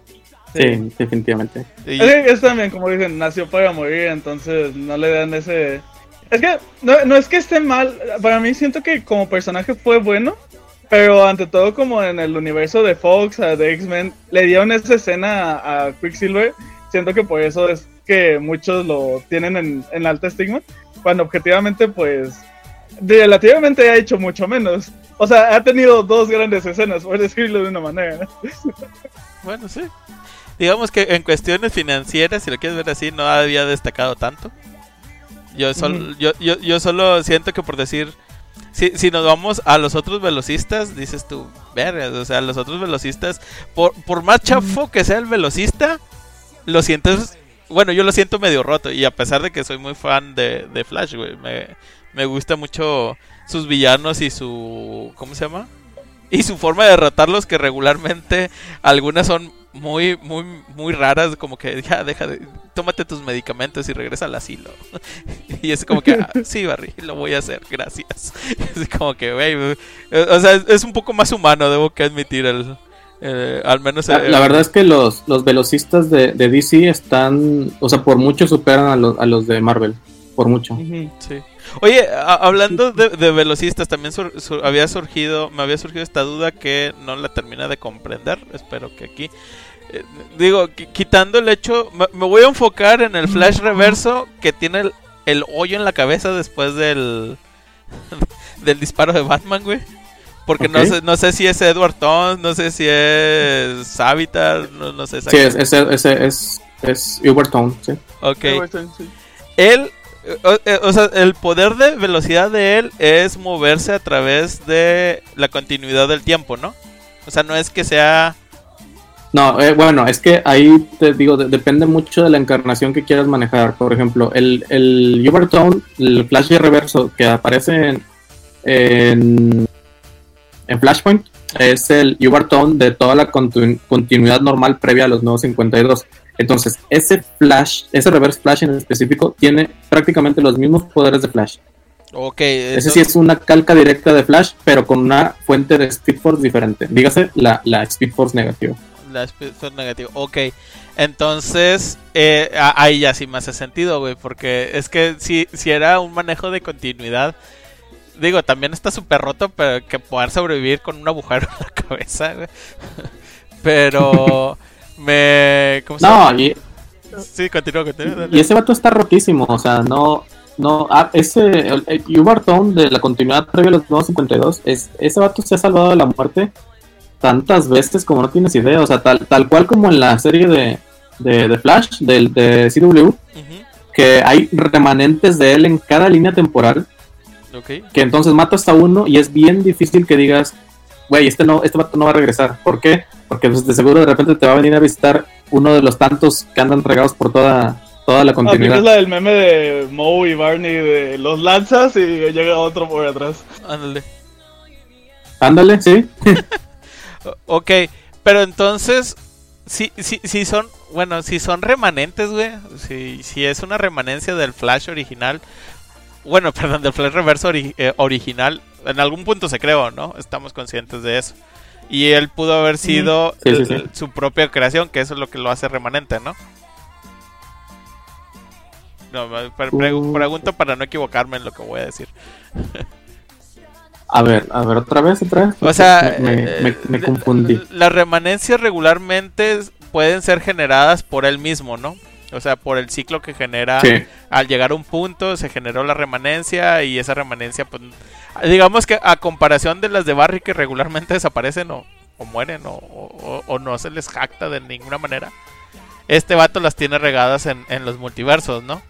C: Sí, definitivamente.
D: Es, también, como dicen, nació para morir, entonces no le dan ese... Es que no, no es que esté mal, para mí siento que como personaje fue bueno, pero ante todo como en el universo de Fox, de X-Men, le dieron esa escena a Quicksilver, siento que por eso es que muchos lo tienen en, en alta estigma, cuando objetivamente pues relativamente ha hecho mucho menos. O sea, ha tenido dos grandes escenas, por decirlo de una manera.
B: Bueno, sí. Digamos que en cuestiones financieras, si lo quieres ver así, no había destacado tanto. Yo solo, yo, yo, yo solo siento que por decir, si, si nos vamos a los otros velocistas, dices tú, vergas, o sea, los otros velocistas, por, por más chafo que sea el velocista, lo sientes bueno, yo lo siento medio roto. Y a pesar de que soy muy fan de, de Flash, güey, me, me gusta mucho sus villanos y su. ¿Cómo se llama? Y su forma de derrotarlos, que regularmente algunas son muy, muy, muy raras, como que ya deja de, tómate tus medicamentos y regresa al asilo. y es como que, ah, sí, Barry, lo voy a hacer, gracias. es como que, güey, o sea, es un poco más humano, debo que admitir el, eh, al menos
C: la, la, verdad es que los, los velocistas de, de, DC están, o sea, por mucho superan a los, a los de Marvel, por mucho.
B: Sí. Oye, hablando de, de, velocistas, también sur, sur, había surgido, me había surgido esta duda que no la termina de comprender. Espero que aquí, eh, digo, quitando el hecho, me, me, voy a enfocar en el flash reverso que tiene el, el hoyo en la cabeza después del del disparo de Batman, güey. Porque okay. no, sé, no sé si es Edward Tones, no sé si es Savitar, no, no sé.
C: Sí, es, es, es, es, es Edward Tones, sí.
B: Ok. Sí. Él, o, o, sea, el poder de velocidad de él es moverse a través de la continuidad del tiempo, ¿no? O sea, no es que sea...
C: No, eh, bueno, es que ahí te digo, de, depende mucho de la encarnación que quieras manejar. Por ejemplo, el, el Ubertone, el flash de reverso que aparece en, en Flashpoint es el Ubertone de toda la continu continuidad normal previa a los nuevos 52. Entonces, ese Flash, ese Reverse Flash en específico, tiene prácticamente los mismos poderes de Flash.
B: Ok.
C: Ese sí es una calca directa de Flash, pero con una fuente de Speed Force diferente. Dígase la, la Speed Force negativa.
B: La Speed Force negativa, ok. Entonces, eh, ahí ya sí me hace sentido, güey, porque es que si, si era un manejo de continuidad digo, también está súper roto, pero que poder sobrevivir con un agujero en la cabeza, güey. Pero me... ¿Cómo se
C: no, y...
B: Sí, continúa, continúa.
C: Y ese vato está rotísimo, o sea, no... No, ah, ese, de la continuidad previa a los nuevos 52, es, ese vato se ha salvado de la muerte tantas veces como no tienes idea, o sea, tal, tal cual como en la serie de, de, de Flash, del de CW, uh -huh. que hay remanentes de él en cada línea temporal
B: Okay.
C: Que entonces matas a uno y es bien difícil que digas, güey, este no, este vato no va a regresar. ¿Por qué? Porque pues, de seguro de repente te va a venir a visitar uno de los tantos que andan regados por toda, toda la continuidad.
D: es la del meme de Moe y Barney de los lanzas y llega otro por atrás.
B: Ándale.
C: Ándale, sí.
B: ok, pero entonces, si, si, si son, bueno, si son remanentes, güey, si, si es una remanencia del Flash original, bueno, perdón, del Flash Reverso ori eh, original, en algún punto se creó, ¿no? Estamos conscientes de eso. Y él pudo haber sido
C: sí, sí, sí.
B: su propia creación, que eso es lo que lo hace remanente, ¿no? No, pre pre
C: Uh.
B: pregunto para no equivocarme en lo que voy a decir.
C: A ver, a ver, otra vez, otra vez.
B: O sea,
C: me, me, me, me confundí.
B: Las remanencias regularmente pueden ser generadas por él mismo, ¿no? O sea, por el ciclo que genera
C: Sí.
B: al llegar a un punto, se generó la remanencia y esa remanencia, pues, digamos que a comparación de las de Barry que regularmente desaparecen o, o mueren o, o- o no se les jacta de ninguna manera, este vato las tiene regadas en, en los multiversos, ¿no?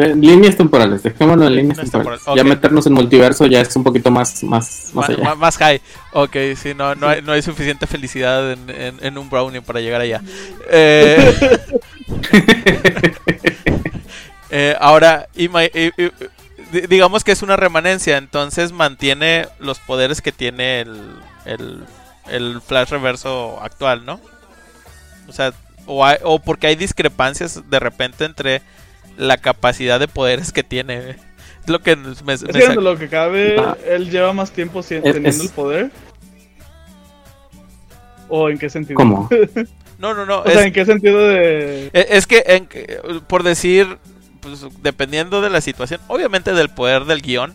C: Eh, Líneas temporales, dejémoslo en líneas
B: Líneas
C: temporales.
B: temporales,
C: Ya meternos en multiverso ya es un poquito más, más, más allá.
B: más high. Ok, sí, no, no, hay, no hay suficiente felicidad en, en- en un brownie para llegar allá. Eh, eh, ahora, digamos que es una remanencia, entonces mantiene los poderes que tiene el, el, el Flash reverso actual, ¿no? O sea, o, hay- o porque hay discrepancias de repente entre la capacidad de poderes que tiene. Es lo que me, me
D: Es lo que cabe,
C: Ah.
D: él lleva más tiempo si-
C: Es-
D: teniendo
C: es-
D: el poder. ¿O en qué sentido?
C: ¿Cómo?
B: No, no, no.
D: O
B: es-
D: sea, ¿en qué sentido de...?
B: Eh, Es que, en que- por decir, pues, dependiendo de la situación, obviamente del poder del guion,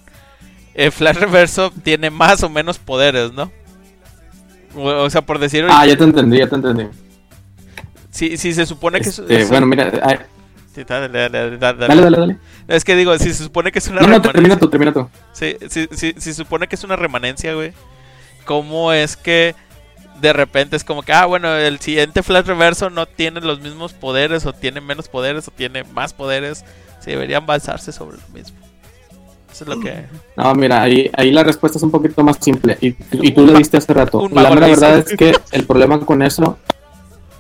B: el Flash Reverso tiene más o menos poderes, ¿no? O, o sea, por decir,
C: Ah, ya te entendí, ya te entendí.
B: si, si se supone que es,
C: Este,
B: es-
C: bueno, mira,
B: sí, dale, dale, dale. Es que digo, si se supone que es una
C: No, no,
B: remanencia-
C: termina tú, termina tú.
B: Sí, sí, sí, si se supone que es una remanencia, güey. ¿Cómo es que de repente es como que, ah, bueno, el siguiente Flash Reverso no tiene los mismos poderes, o tiene menos poderes, o tiene más poderes? Se deberían basarse sobre lo mismo. Eso es lo que.
C: No, mira, ahí, ahí la respuesta es un poquito más simple. Y, y tú lo diste hace rato. La mera verdad es que el problema con eso.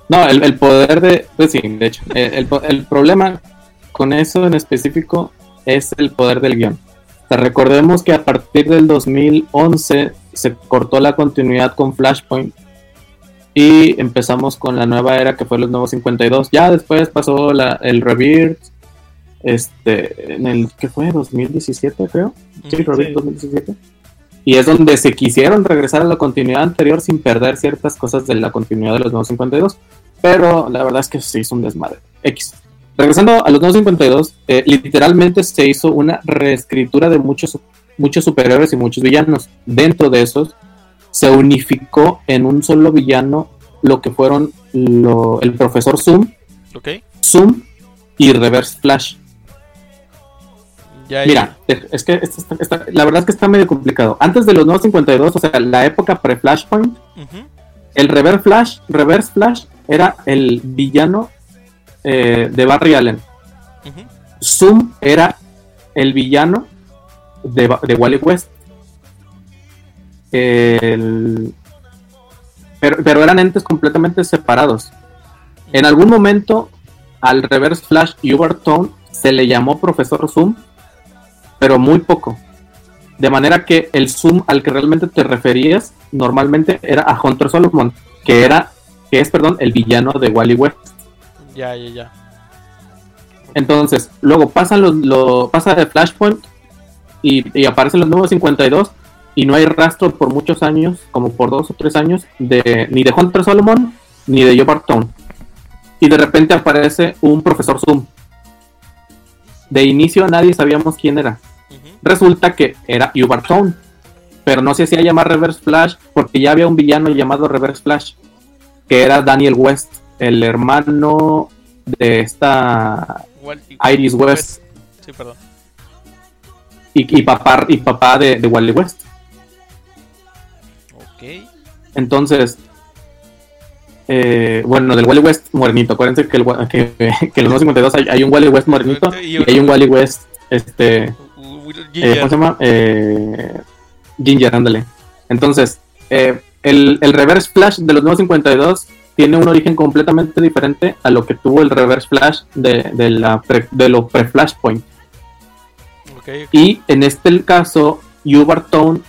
C: No, el, poder de. Pues sí, de hecho. El, el, problema con eso en específico es el poder del guion. recordemos que a partir del 2011 se cortó la continuidad con Flashpoint y empezamos con la nueva era que fue los nuevos 52. Ya después pasó la, el Rebirth, este, en el que fue 2017 creo. Sí, Rebirth 2017. Y es donde se quisieron regresar a la continuidad anterior sin perder ciertas cosas de la continuidad de los nuevos 52. Pero la verdad es que se hizo un desmadre. X. Regresando a los nuevos 52, eh, literalmente se hizo una reescritura de muchos, muchos superhéroes y muchos villanos. Dentro de esos se unificó en un solo villano lo que fueron el profesor Zoom, Zoom y Reverse Flash. Mira, es que la verdad es que está medio complicado. Antes de los nuevos 52, o sea, la época pre-Flashpoint, el Reverse Flash, Reverse Flash era el villano eh, de Barry Allen. Zoom era el villano de, de Wally West pero, eran entes completamente separados. En algún momento al Reverse Flash y se le llamó Profesor Zoom, pero muy poco. De manera que el Zoom al que realmente te referías normalmente era a Hunter Solomon, que era, que es, perdón, el villano de Wally West.
B: Ya, ya, ya.
C: Entonces, luego pasan los, lo, pasa de Flashpoint y, y aparecen los nuevos 52 y no hay rastro por muchos años, como por dos o tres años, de ni de Hunter Solomon ni de Joe Barton. Y de repente aparece un profesor Zoom. De inicio nadie sabíamos quién era. Resulta que era Barton. Pero no se hacía llamar Reverse Flash porque ya había un villano llamado Reverse Flash, que era Daniel West, el hermano de esta Iris West. Sí, perdón. Y, papá, y papá de, de Wally West. Entonces, eh, bueno, del Wally West morenito. Acuérdense que, el, que, que en los 52 hay, hay, un Wally West morenito y hay un Wally West, este, eh, ¿cómo se llama? Eh, Ginger, ándale. Entonces, eh, el, el, Reverse Flash de los nuevos 52 tiene un origen completamente diferente a lo que tuvo el Reverse Flash de, de, la de los pre-Flashpoint. Y en este caso, Tone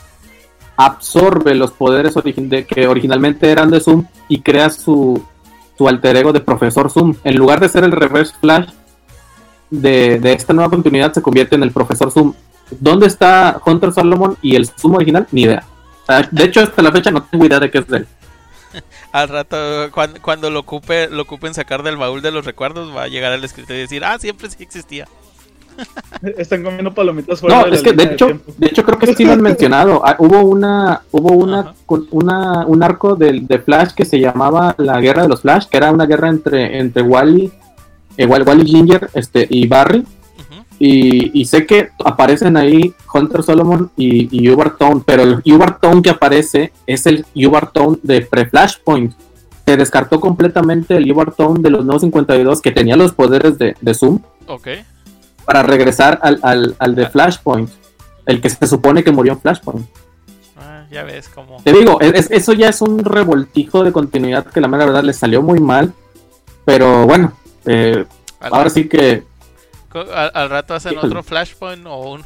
C: absorbe los poderes de, que originalmente eran de Zoom y crea su, su alter ego de Profesor Zoom. En lugar de ser el Reverse Flash de, esta nueva continuidad, se convierte en el Profesor Zoom. ¿Dónde está Hunter Solomon y el Zoom original? Ni idea. De hecho, hasta la fecha no tengo idea de qué es de él.
B: Al rato, cuando, cuando, lo ocupe, lo ocupen sacar del baúl de los recuerdos, va a llegar al escritorio y decir, ah, siempre sí existía.
D: Están comiendo palomitas
C: fuera No, es que de hecho, de, hecho creo que sí lo han mencionado. Ah, hubo una, hubo una, una un arco de, de, Flash que se llamaba la Guerra de los Flash, que era una guerra entre, entre Wally, eh, Wally Ginger, este, y Barry. Y, y, sé que aparecen ahí Hunter Solomon y, y Tone, pero el Tone que aparece es el Tone de pre-Flashpoint. Se descartó completamente el Tone de los nuevos 52 que tenía los poderes de, de Zoom.
B: Ok
C: para regresar al, al, al de Flashpoint, el que se supone que murió en Flashpoint.
B: Ah, ya ves cómo.
C: Te digo, eso ya es un revoltijo de continuidad que la mera verdad le salió muy mal, pero bueno, eh, ahora sí que.
B: Al, rato hacen otro Flashpoint o un.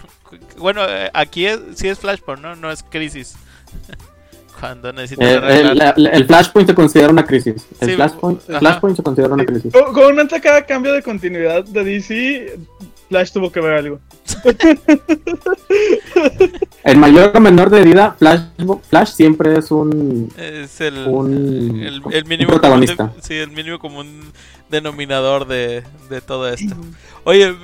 B: Bueno, eh, aquí sí es Flashpoint, ¿no? No es Crisis. Cuando necesitas
C: eh, el, Flashpoint se considera una crisis. El Flashpoint, Flashpoint, se considera una crisis.
D: Comúnmente cada cambio de continuidad de DC Flash tuvo que ver algo.
C: en mayor o menor medida, Flash, Flash siempre es un.
B: Es el, el, mínimo
C: protagonista.
B: sí, el mínimo común denominador de, de todo esto. Oye,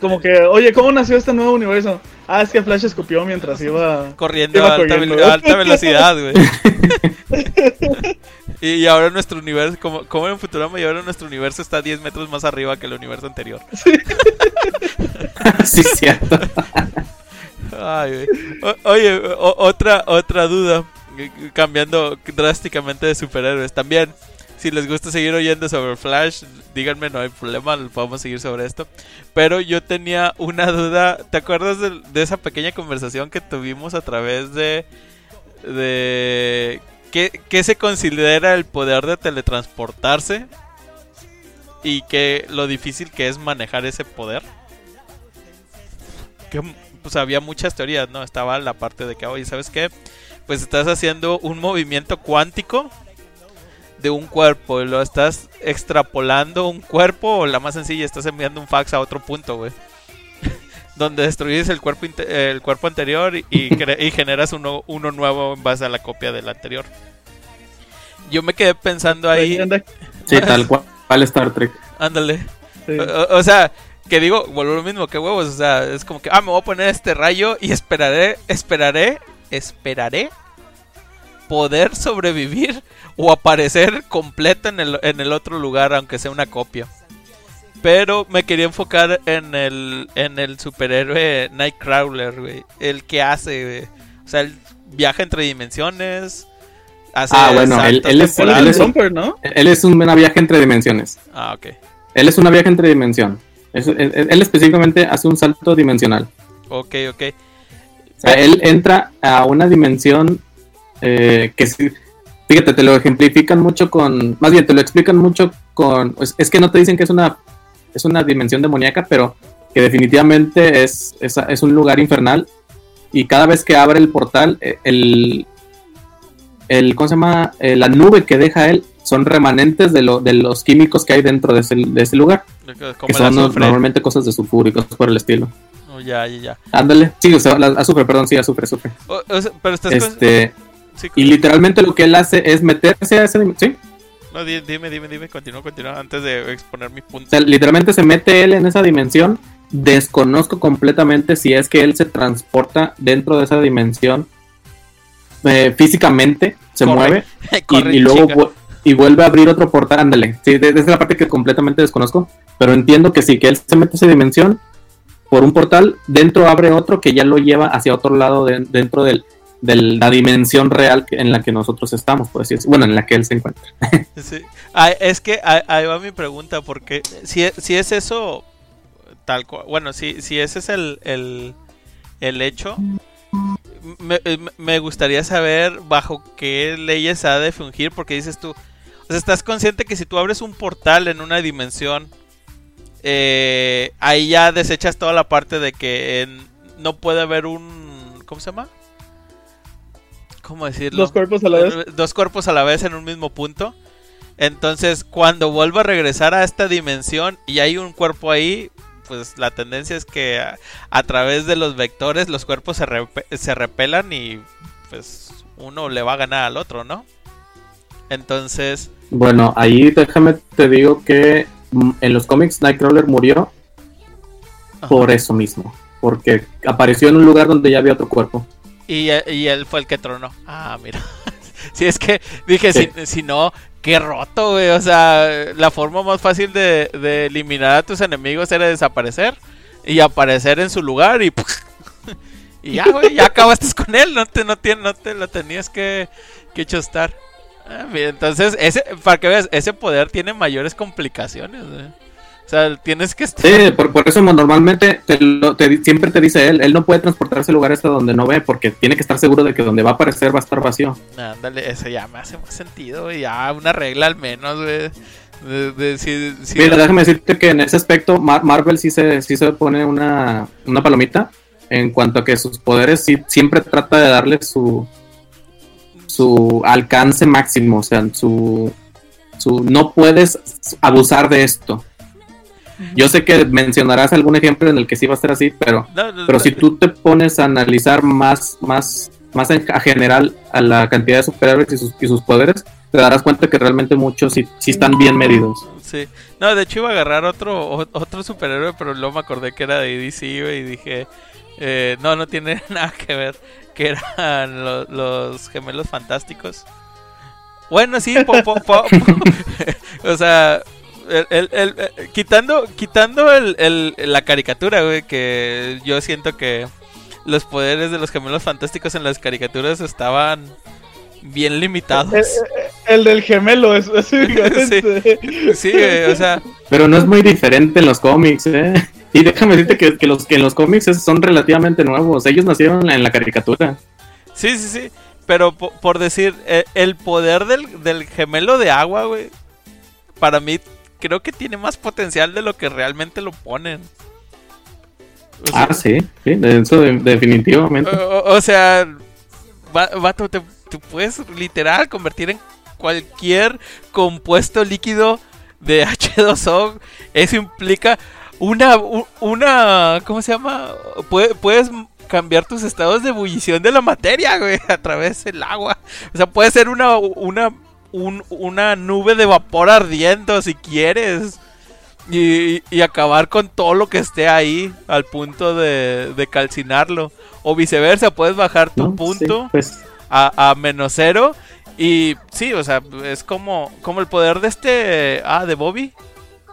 D: como que, oye, ¿cómo nació este nuevo universo? Ah, es que Flash escupió mientras iba
B: corriendo, a, alta, velocidad, güey. y, ahora nuestro universo, como, como en Futurama, y ahora nuestro universo está 10 metros más arriba que el universo anterior.
C: Sí, cierto.
B: oye, otra, otra duda, cambiando drásticamente de superhéroes. También, si les gusta seguir oyendo sobre Flash, díganme, no hay problema, podemos seguir sobre esto. Pero yo tenía una duda, ¿te acuerdas de, esa pequeña conversación que tuvimos a través de... de ¿qué, se considera el poder de teletransportarse? Y que lo difícil que es manejar ese poder. Que pues había muchas teorías, ¿no? Estaba la parte de que, oye, ¿sabes qué? Pues estás haciendo un movimiento cuántico de un cuerpo y lo estás extrapolando un cuerpo o la más sencilla, estás enviando un fax a otro punto, güey. Donde destruyes el cuerpo, el cuerpo anterior y, y generas uno, uno nuevo en base a la copia del anterior. Yo me quedé pensando ahí.
C: Sí, tal cual, Star Trek.
B: Ándale. O, sea, que digo, vuelvo lo mismo, que huevos. O sea, es como que, ah, me voy a poner este rayo y esperaré, esperaré, esperaré poder sobrevivir o aparecer completo en el, en el otro lugar, aunque sea una copia. Pero me quería enfocar en el, en el superhéroe Nightcrawler, güey. El que hace, O sea, él viaja entre dimensiones.
C: ah, bueno, él, es, él, es, ¿no? él es una viaje entre dimensiones.
B: Ah, ok.
C: Él es una viaje entre dimensión. él, específicamente hace un salto dimensional.
B: Ok, ok.
C: O sea, él entra a una dimensión eh, que fíjate, te lo ejemplifican mucho con, más bien te lo explican mucho con, es, que no te dicen que es una, es una dimensión demoníaca, pero que definitivamente es, es, un lugar infernal y cada vez que abre el portal, eh, el, el ¿cómo se llama? Eh, la nube que deja él son remanentes de, lo, de los químicos que hay dentro de ese, de ese lugar. que son normalmente cosas de sulfuro y cosas por el estilo.
B: Oh, ya, ya, ya.
C: Ándale. Sí, o sea, azufre, perdón, sí, azufre, azufre.
B: pero estás
C: este, y literalmente lo que él hace es meterse a esa dimensión.
B: No, dime, dime, dime, continúa, continúa, antes de exponer mi punto.
C: O sea, literalmente se mete él en esa dimensión. Desconozco completamente si es que él se transporta dentro de esa dimensión eh, físicamente, se mueve y, luego y vuelve a abrir otro portal. Ándale, sí, esa es la parte que completamente desconozco. Pero entiendo que sí, que él se mete a esa dimensión por un portal, dentro abre otro que ya lo lleva hacia otro lado dentro del, de la dimensión real en la que nosotros estamos, por decir Bueno, en la que él se encuentra.
B: Sí. Ah, es que ahí va mi pregunta, porque si, si es eso, tal cual, bueno, si, si ese es el, el, hecho, me, me, gustaría saber bajo qué leyes ha de fungir, porque dices tú, o sea, estás consciente que si tú abres un portal en una dimensión, eh, ahí ya desechas toda la parte de que no puede haber un, ¿cómo se llama? ¿Cómo decirlo?
D: Dos cuerpos a la vez.
B: Dos cuerpos a la vez en un mismo punto. Entonces, cuando vuelvo a regresar a esta dimensión y hay un cuerpo ahí, pues la tendencia es que a, través de los vectores los cuerpos se, se repelan y pues uno le va a ganar al otro, ¿no? Entonces...
C: Bueno, ahí déjame te digo que mm, en los cómics Nightcrawler murió por eso mismo, porque apareció en un lugar donde ya había otro cuerpo.
B: Y, él fue el que tronó. Ah, mira. si es que dije, si, no, qué roto, güey. O sea, la forma más fácil de, eliminar a tus enemigos era desaparecer y aparecer en su lugar y. y ya, güey, ya acabaste con él. No te, no, te, no te lo tenías que, que chostar. Ah, entonces, ese, para que veas, ese poder tiene mayores complicaciones, güey. O sea, tienes que estar...
C: Sí, por, eso normalmente siempre te dice él, él no puede transportarse a lugares donde no ve porque tiene que estar seguro de que donde va a aparecer va a estar vacío.
B: Ándale, eso ya me hace más sentido, ya una regla al menos, güey.
C: Mira, déjame decirte que en ese aspecto Marvel sí se, sí se pone una, una palomita en cuanto a que sus poderes sí, siempre trata de darle su, su alcance máximo, o sea, su, su no puedes abusar de esto. Yo sé que mencionarás algún ejemplo en el que sí va a ser así, pero, pero si tú te pones a analizar más, más, más en, a general a la cantidad de superhéroes y sus, y sus poderes, te darás cuenta que realmente muchos sí, sí, están bien medidos.
B: Sí, no, de hecho iba a agarrar otro, otro superhéroe, pero luego me acordé que era de DC y dije, eh, no, no tiene nada que ver, que eran los gemelos fantásticos. Bueno, sí, o sea, el, el, quitando quitando el, la caricatura, güey, que yo siento que los poderes de los gemelos fantásticos en las caricaturas estaban bien limitados.
D: El, del gemelo es,
B: sí, o sea.
C: Pero no es muy diferente en los cómics, ¿eh? Y déjame decirte que, que los que en los cómics son relativamente nuevos. Ellos nacieron en la caricatura.
B: Sí, sí, sí. pero por, decir, eh, el poder del, del gemelo de agua, güey, para mí creo que tiene más potencial de lo que realmente lo ponen.
C: ah, sí, sí, eso definitivamente.
B: O, sea, vato, te, puedes literal convertir en cualquier compuesto líquido de H2O. Eso implica una, una, ¿cómo se llama? puedes cambiar tus estados de ebullición de la materia, güey, a través del agua. O sea, puede ser una, una, una nube de vapor ardiendo si quieres. Y, acabar con todo lo que esté ahí al punto de, calcinarlo. O viceversa, puedes bajar tu punto pues. a, menos cero. Y sí, o sea, es como, como el poder de este. Ah, de Bobby.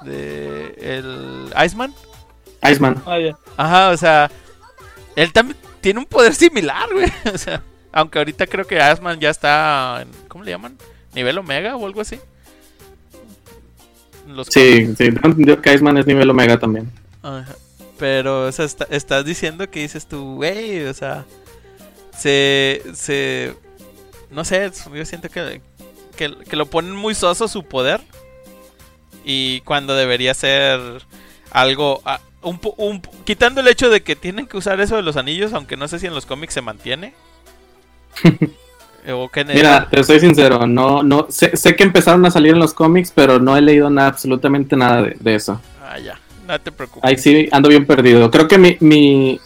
B: De el Iceman.
C: Iceman.
D: Ah,
B: Ajá, o sea, él también tiene un poder similar, güey. O sea, aunque ahorita creo que Iceman ya está. En, ¿Cómo le llaman? ¿Nivel Omega o algo así?
C: sí, sí, Iceman es nivel Omega también.
B: Ajá. Pero, o sea, estás diciendo que dices tú, güey, o sea, se, se, no sé, yo siento que, que, lo ponen muy soso su poder. Y cuando debería ser algo, ah, un, un, quitando el hecho de que tienen que usar eso de los anillos, aunque no sé si en los cómics se mantiene.
C: Mira, te soy sincero, no, no, sé, sé, que empezaron a salir en los cómics, pero no he leído nada, absolutamente nada de, eso.
B: Ah, ya, no te preocupes.
C: Ahí sí, ando bien perdido. Creo que mi, mi,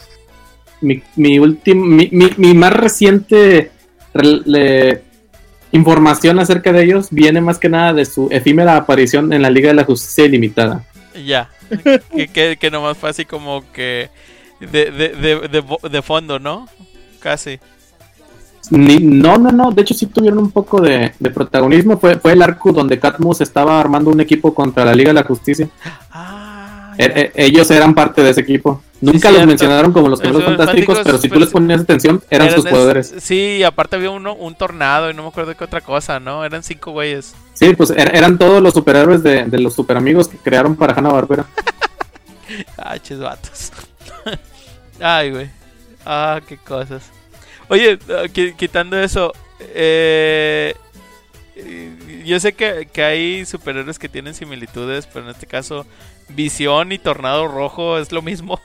C: mi, mi, mi, mi, más reciente información acerca de ellos viene más que nada de su efímera aparición en la Liga de la Justicia Ilimitada.
B: Ya, que, que, nomás fue así como que de, de, de, de fondo, ¿no? Casi
C: no, no, no. De hecho, sí tuvieron un poco de, protagonismo. Fue, fue el arco donde Catmus estaba armando un equipo contra la Liga de la Justicia. Ah, e, e, ellos eran parte de ese equipo. Nunca los mencionaron como los primeros fantásticos, pero si tú les ponías atención, eran, sus poderes.
B: Sí, aparte había uno, un tornado y no me acuerdo de qué otra cosa, ¿no? Eran cinco güeyes.
C: Sí, pues er, eran todos los superhéroes de, los super amigos que crearon para Hanna Barbera.
B: ah, vatos. Ay, güey. Ah, qué cosas. Oye, ah, quitando eso, eh, yo sé que, hay superhéroes que tienen similitudes, pero en este caso, Visión y Tornado Rojo es lo mismo.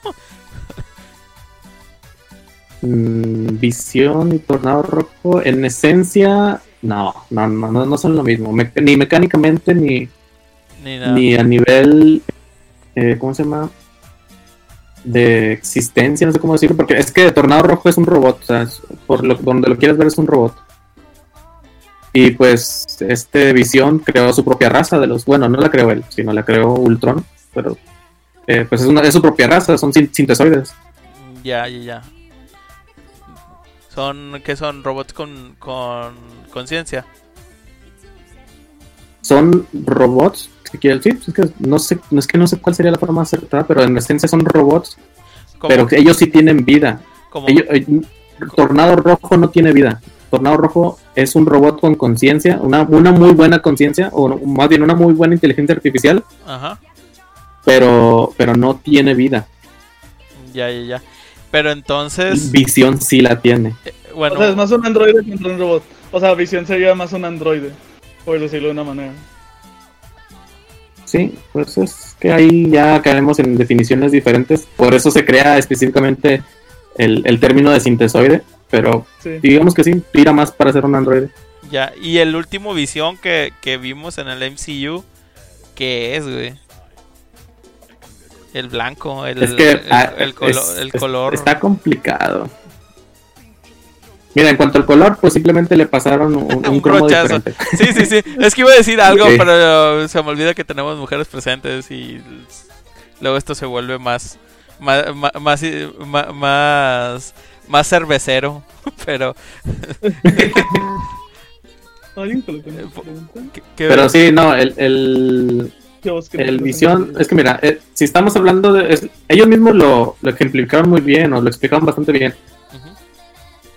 C: Mm, Visión y Tornado Rojo, en esencia, no, no, no, no, son lo mismo, ni mecánicamente ni, ni, a nivel, eh, ¿cómo se llama? De existencia, no sé cómo decirlo, porque es que Tornado Rojo es un robot, o sea, por lo, donde lo quieras ver es un robot. Y pues este Visión creó su propia raza de los, bueno, no la creó él, sino la creó Ultron, pero eh, pues es, una, es su propia raza, son sintesoides.
B: Ya, ya, ya. Son, ¿qué son? ¿Robots con conciencia?
C: son robots sí, es que no sé, no es que no sé cuál sería la forma acertada, pero en esencia son robots, pero ellos sí tienen vida. Eh, Tornado Rojo no tiene vida. Tornado Rojo es un robot con conciencia, una, una muy buena conciencia, o más bien una muy buena inteligencia artificial. Ajá. Pero, pero no tiene vida.
B: Ya, ya, ya. Pero entonces.
C: Visión sí la tiene.
D: Eh, bueno. O sea, es más un androide que un robot. O sea, Visión sería más un androide, por decirlo de una manera.
C: Sí, pues es que ahí ya caemos en definiciones diferentes. Por eso se crea específicamente el, término de sintesoide. Pero digamos que sí, tira más para ser un androide.
B: Ya, y el último visión que, vimos en el MCU, ¿qué es, güey? El blanco, el,
C: ah, el, color. Está complicado. Mira, en cuanto al color, pues simplemente le pasaron un, un, cromo diferente.
B: Sí, sí, sí. Es que iba a decir algo, pero se me olvida que tenemos mujeres presentes y luego esto se vuelve más más más más, más cervecero, pero
C: pero sí, no, el, el, el visión, es que mira, eh, si estamos hablando de, ellos mismos lo, lo ejemplificaron muy bien, o lo explicaron bastante bien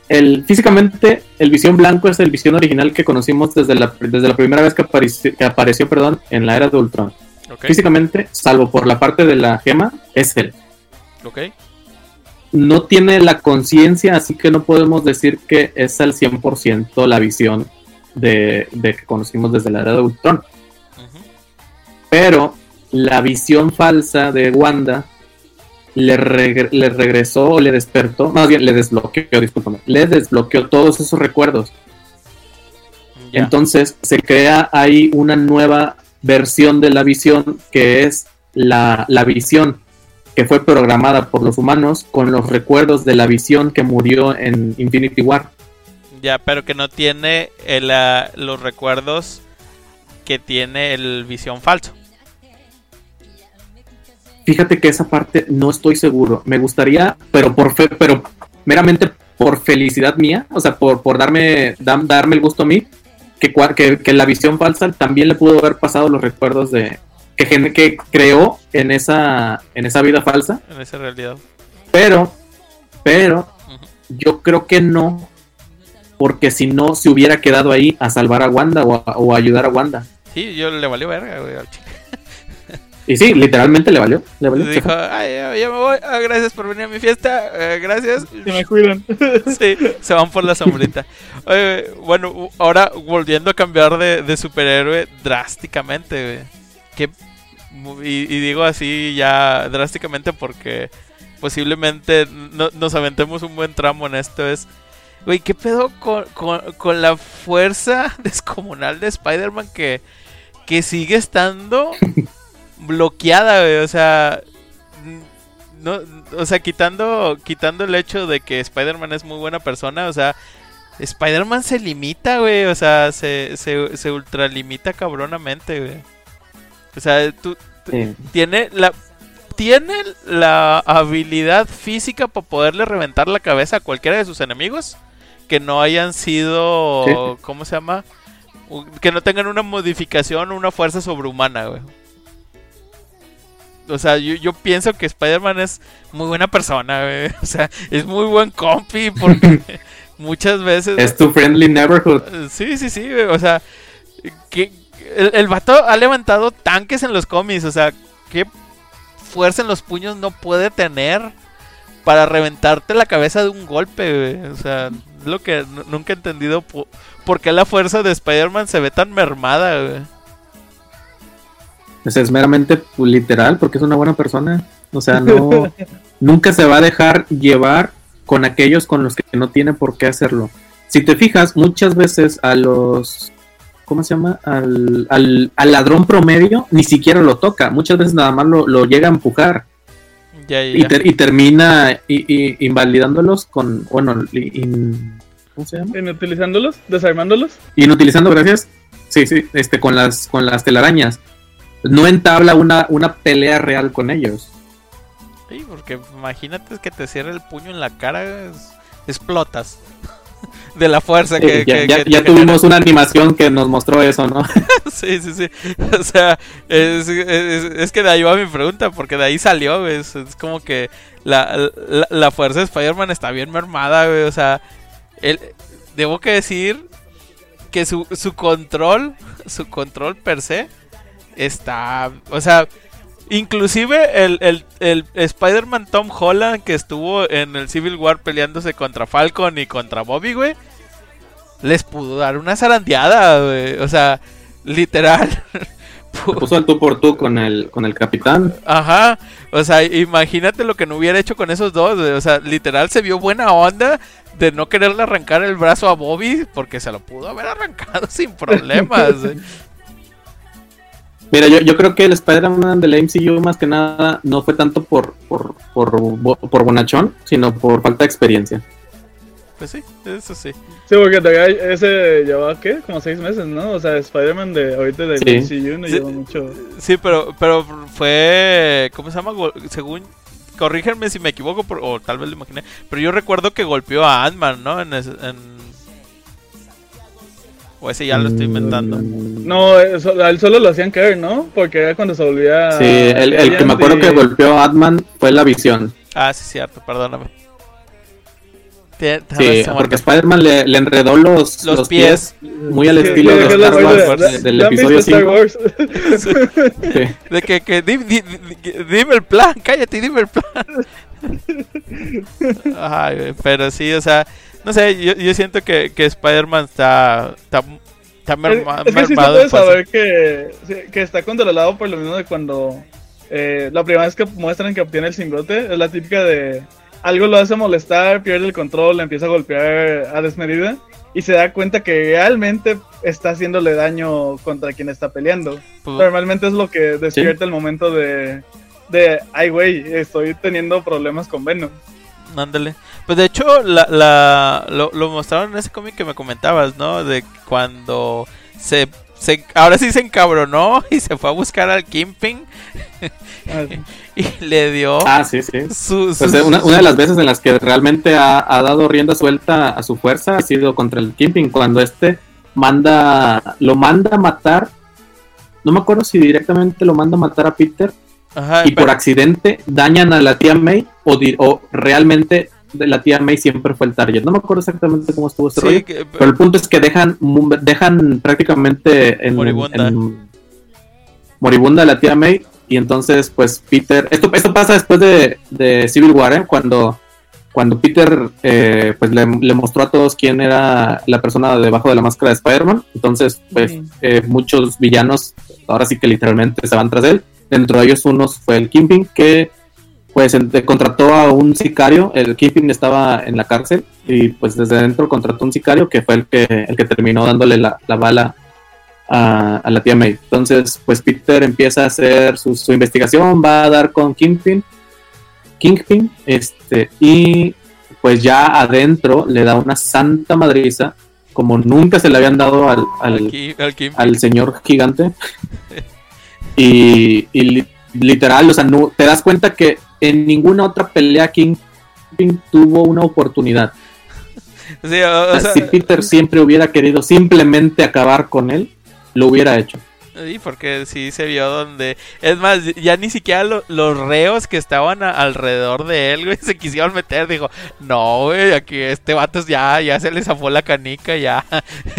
C: el, físicamente, el Visión Blanco es el Visión original que conocimos desde la, desde la primera vez que, apareció, que apareció perdón, en la era de Ultron. Físicamente, salvo por la parte de la gema, es él. No tiene la conciencia, así que no podemos decir que es al 100% la visión de, que conocimos desde la edad de Ultron. Pero la visión falsa de Wanda le, le regresó o le despertó, más bien le desbloqueó, discúlpame, le desbloqueó todos esos recuerdos. Entonces se crea ahí una nueva versión de la visión que es la, la, visión que fue programada por los humanos con los recuerdos de la visión que murió en Infinity War.
B: Ya, pero que no tiene el, ah, los recuerdos que tiene el visión falso.
C: Fíjate que esa parte no estoy seguro. Me gustaría, pero por fe, pero meramente por felicidad mía, o sea, por, por darme, darme el gusto a mí, que, que, que, la visión falsa también le pudo haber pasado los recuerdos de que, que creó en esa, en esa vida falsa.
B: En esa realidad.
C: Pero, pero, yo creo que no, porque si no se hubiera quedado ahí a salvar a Wanda o a, o ayudar a Wanda.
B: Sí, yo le valió verga, güey,
C: y sí, literalmente le valió. Le valió
B: Dijo, ay, ya, me voy. Ah, gracias por venir a mi fiesta. Eh, gracias.
D: Que me cuidan.
B: sí, se van por la sombrita. bueno, ahora volviendo a cambiar de, superhéroe drásticamente, Que, y, digo así ya drásticamente porque posiblemente nos aventemos un buen tramo en esto. Es, güey, ¿qué pedo con, con la fuerza descomunal de Spider-Man que, que sigue estando bloqueada, O sea, no, o sea, quitando, quitando el hecho de que Spider-Man es muy buena persona, o sea, Spider-Man se limita, güey. O sea, se, se, se ultralimita cabronamente, güey. O sea, tú, tiene la tiene la habilidad física para poderle reventar la cabeza a cualquiera de sus enemigos que no hayan sido, ¿cómo se llama? Que no tengan una modificación o una fuerza sobrehumana, güey o sea, yo, pienso que Spider-Man es muy buena persona, güey. O sea, es muy buen compi porque muchas veces...
C: Es tu friendly neighborhood.
B: Sí, sí, sí, güey. O sea, que el, el vato ha levantado tanques en los cómics. O sea, qué fuerza en los puños no puede tener para reventarte la cabeza de un golpe, güey. O sea, es lo que nunca he entendido por qué la fuerza de Spider-Man se ve tan mermada, güey
C: es meramente literal porque es una buena persona. O sea, no nunca se va a dejar llevar con aquellos con los que no tiene por qué hacerlo. Si te fijas, muchas veces a los ¿cómo se llama? Al, al, ladrón promedio ni siquiera lo toca. Muchas veces nada más lo, llega a empujar. Y, termina invalidándolos con, bueno,
D: ¿cómo se llama? Inutilizándolos, desarmándolos.
C: Inutilizando, gracias. Sí, sí, este, con las, con las telarañas no entabla una, una pelea real con ellos.
B: Sí, porque imagínate que te cierre el puño en la cara, explotas. de la fuerza que,
C: ya, tuvimos una animación que nos mostró eso, ¿no?
B: sí, sí, sí. O sea, es, que de ahí va mi pregunta, porque de ahí salió, Es, como que la, la, fuerza de Spider-Man está bien mermada, güey. O sea, el, debo que decir que su, su control, su control per se, está, o sea, inclusive el, el, Spider-Man Tom Holland que estuvo en el Civil War peleándose contra Falcon y contra Bobby, güey, les pudo dar una zarandeada, güey, o sea, literal.
C: puso al tú por tú con el, con el capitán.
B: Ajá, o sea, imagínate lo que no hubiera hecho con esos dos, o sea, literal se vio buena onda de no quererle arrancar el brazo a Bobby porque se lo pudo haber arrancado sin problemas.
C: Mira, yo, yo creo que el Spider-Man de la MCU más que nada no fue tanto por, por, por, bonachón, sino por falta de experiencia.
B: Pues sí, eso sí.
D: Sí, porque ese llevaba, ¿qué? Como seis meses, ¿no? O sea, Spider-Man de ahorita de la MCU no lleva mucho.
B: Sí, pero, pero fue, ¿cómo se llama? Según, corrígenme si me equivoco, o tal vez lo imaginé, pero yo recuerdo que golpeó a Ant-Man, ¿no? En, en o ese ya lo estoy inventando.
D: Mm. No, eso, a él solo lo hacían caer, ¿no? Porque era cuando se volvía.
C: Sí, el, que me acuerdo que golpeó a Atman fue la visión.
B: Ah, sí, cierto, perdóname.
C: Sí, porque Spider-Man le, le, enredó los,
B: los, pies.
C: muy al estilo de Star Wars, del episodio 5.
B: De que, que dime, dime, el plan, cállate, dime el plan. Ay, pero sí, o sea, no sé, yo, yo siento que, que Spider-Man está, está, está
D: merma, es, que sí se puede saber que, que está controlado por lo mismo de cuando eh, la primera vez que muestran que obtiene el cingote es la típica de algo lo hace molestar, pierde el control, empieza a golpear a desmedida y se da cuenta que realmente está haciéndole daño contra quien está peleando. Pues, Normalmente es lo que despierta el momento de, de, ay güey, estoy teniendo problemas con Venom.
B: Ándale. Pues de hecho, la, la, lo, lo mostraron en ese cómic que me comentabas, ¿no? De cuando se ahora sí se encabronó y se fue a buscar al Kimping y le dio
C: ah sí sí pues, una, de las veces en las que realmente ha, dado rienda suelta a su fuerza ha sido contra el Kimping cuando este manda lo manda a matar no me acuerdo si directamente lo manda a matar a Peter y por accidente dañan a la tía May o, o realmente de la tía May siempre fue el target. No me acuerdo exactamente cómo estuvo ese rollo, pero el punto es que dejan, dejan prácticamente en moribunda. moribunda la tía May y entonces pues Peter, esto, esto pasa después de, Civil War, ¿eh? cuando, cuando Peter eh, pues le, mostró a todos quién era la persona debajo de la máscara de Spider-Man, entonces pues eh, muchos villanos ahora sí que literalmente se van tras él, dentro de ellos unos fue el Kingpin que pues contrató a un sicario, el Kimping estaba en la cárcel y pues desde dentro contrató a un sicario que fue el que, el que terminó dándole la, bala a, la tía May. Entonces pues Peter empieza a hacer su, investigación, va a dar con Kingpin, Kingpin, este, y pues ya adentro le da una santa madriza como nunca se le habían dado al, al, señor gigante. y, y literal, o sea, no, te das cuenta que en ninguna otra pelea King tuvo una oportunidad. si Peter siempre hubiera querido simplemente acabar con él, lo hubiera hecho.
B: Sí, porque sí se vio donde... Es más, ya ni siquiera los reos que estaban alrededor de él, güey, se quisieron meter. Dijo, no, güey, aquí este vato ya, ya se le zafó la canica, ya.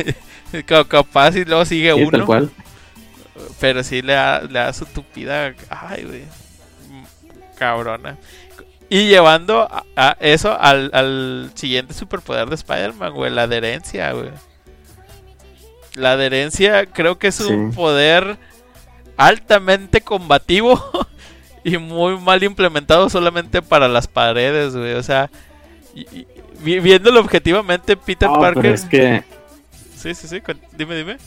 B: Capaz y luego sigue uno. Pero sí le da, le da su tupida... Ay, güey cabrona. Y llevando a, eso al, siguiente superpoder de Spider-Man, güey, la adherencia, güey. La adherencia creo que es un poder altamente combativo y muy mal implementado solamente para las paredes, güey. O sea, viéndolo objetivamente, Peter Parker.
C: es que.
B: Sí, sí, sí, dime, dime.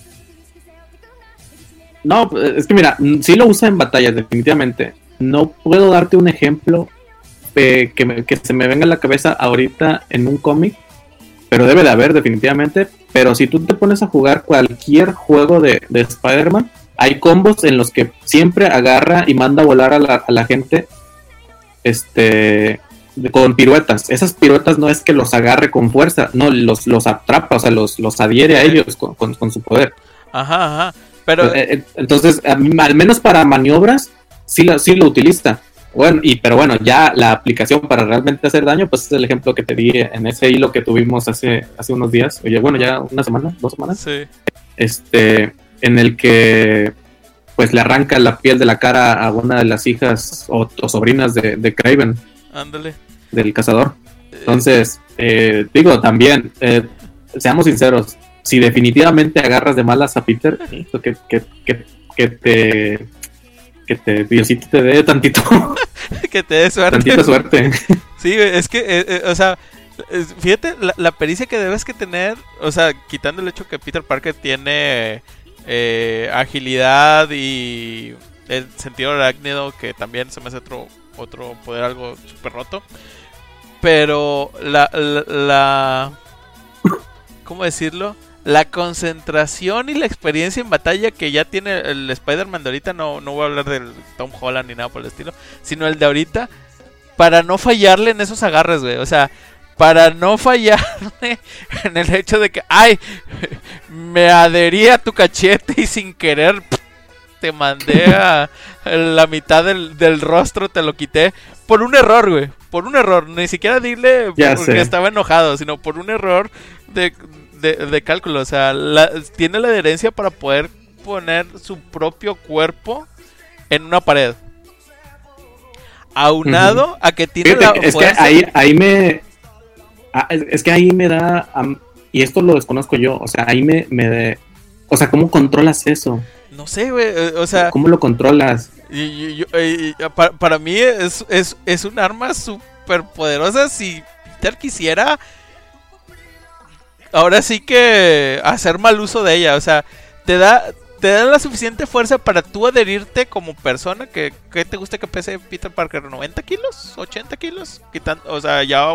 C: No, es que mira, sí lo usa en batallas, definitivamente no puedo darte un ejemplo que, se me venga a la cabeza ahorita en un cómic, pero debe de haber definitivamente. Pero si tú te pones a jugar cualquier juego de, Spider-Man, hay combos en los que siempre agarra y manda a volar a la, gente este, con piruetas. Esas piruetas no es que los agarre con fuerza, no, los, los atrapa, o sea, los, los adhiere a ellos con, su poder.
B: Ajá, ajá. Pero...
C: Eh, eh, entonces, al menos para maniobras, sí lo, sí lo utiliza. Bueno, y pero bueno, ya la aplicación para realmente hacer daño, pues es el ejemplo que te di en ese hilo que tuvimos hace, hace unos días, oye, bueno, ya una semana, dos semanas.
B: Sí.
C: Este, en el que pues le arranca la piel de la cara a una de las hijas o, sobrinas de, de, Craven.
B: Ándale.
C: Del cazador. Entonces, eh, digo, también, eh, seamos sinceros, si definitivamente agarras de malas a Peter, que, que, que, que te que te Diosito te dé tantito.
B: que te dé suerte.
C: Tantita suerte.
B: sí, es que, eh, eh, o sea, fíjate la, pericia que debes que tener, o sea, quitando el hecho que Peter Parker tiene eh, agilidad y el sentido arácnido, que también se me hace otro, otro poder algo súper roto. Pero la, la, la... ¿Cómo decirlo? La concentración y la experiencia en batalla que ya tiene el Spider-Man de ahorita, no, no voy a hablar del Tom Holland ni nada por el estilo, sino el de ahorita, para no fallarle en esos agarres, güey. O sea, para no fallarle en el hecho de que, ay, me adherí a tu cachete y sin querer te mandé a la mitad del, del rostro, te lo quité. Por un error, güey. Por un error. Ni siquiera dile porque estaba enojado, sino por un error de, de, cálculo. O sea, tiene la adherencia para poder poner su propio cuerpo en una pared. Aunado a que tiene
C: la es que ahí, ahí me. Ah, es, que ahí me da. y esto lo desconozco yo. O sea, ahí me. me o sea, ¿cómo controlas eso?
B: No sé, güey. Eh, o sea.
C: ¿Cómo lo controlas?
B: Y, para, para, mí es, es, es un arma súper poderosa. Si Peter quisiera. Ahora sí que hacer mal uso de ella. O sea, te da, te da la suficiente fuerza para tú adherirte como persona. Que, te gusta que pese Peter Parker? ¿90 kilos? ¿80 kilos? o sea, ya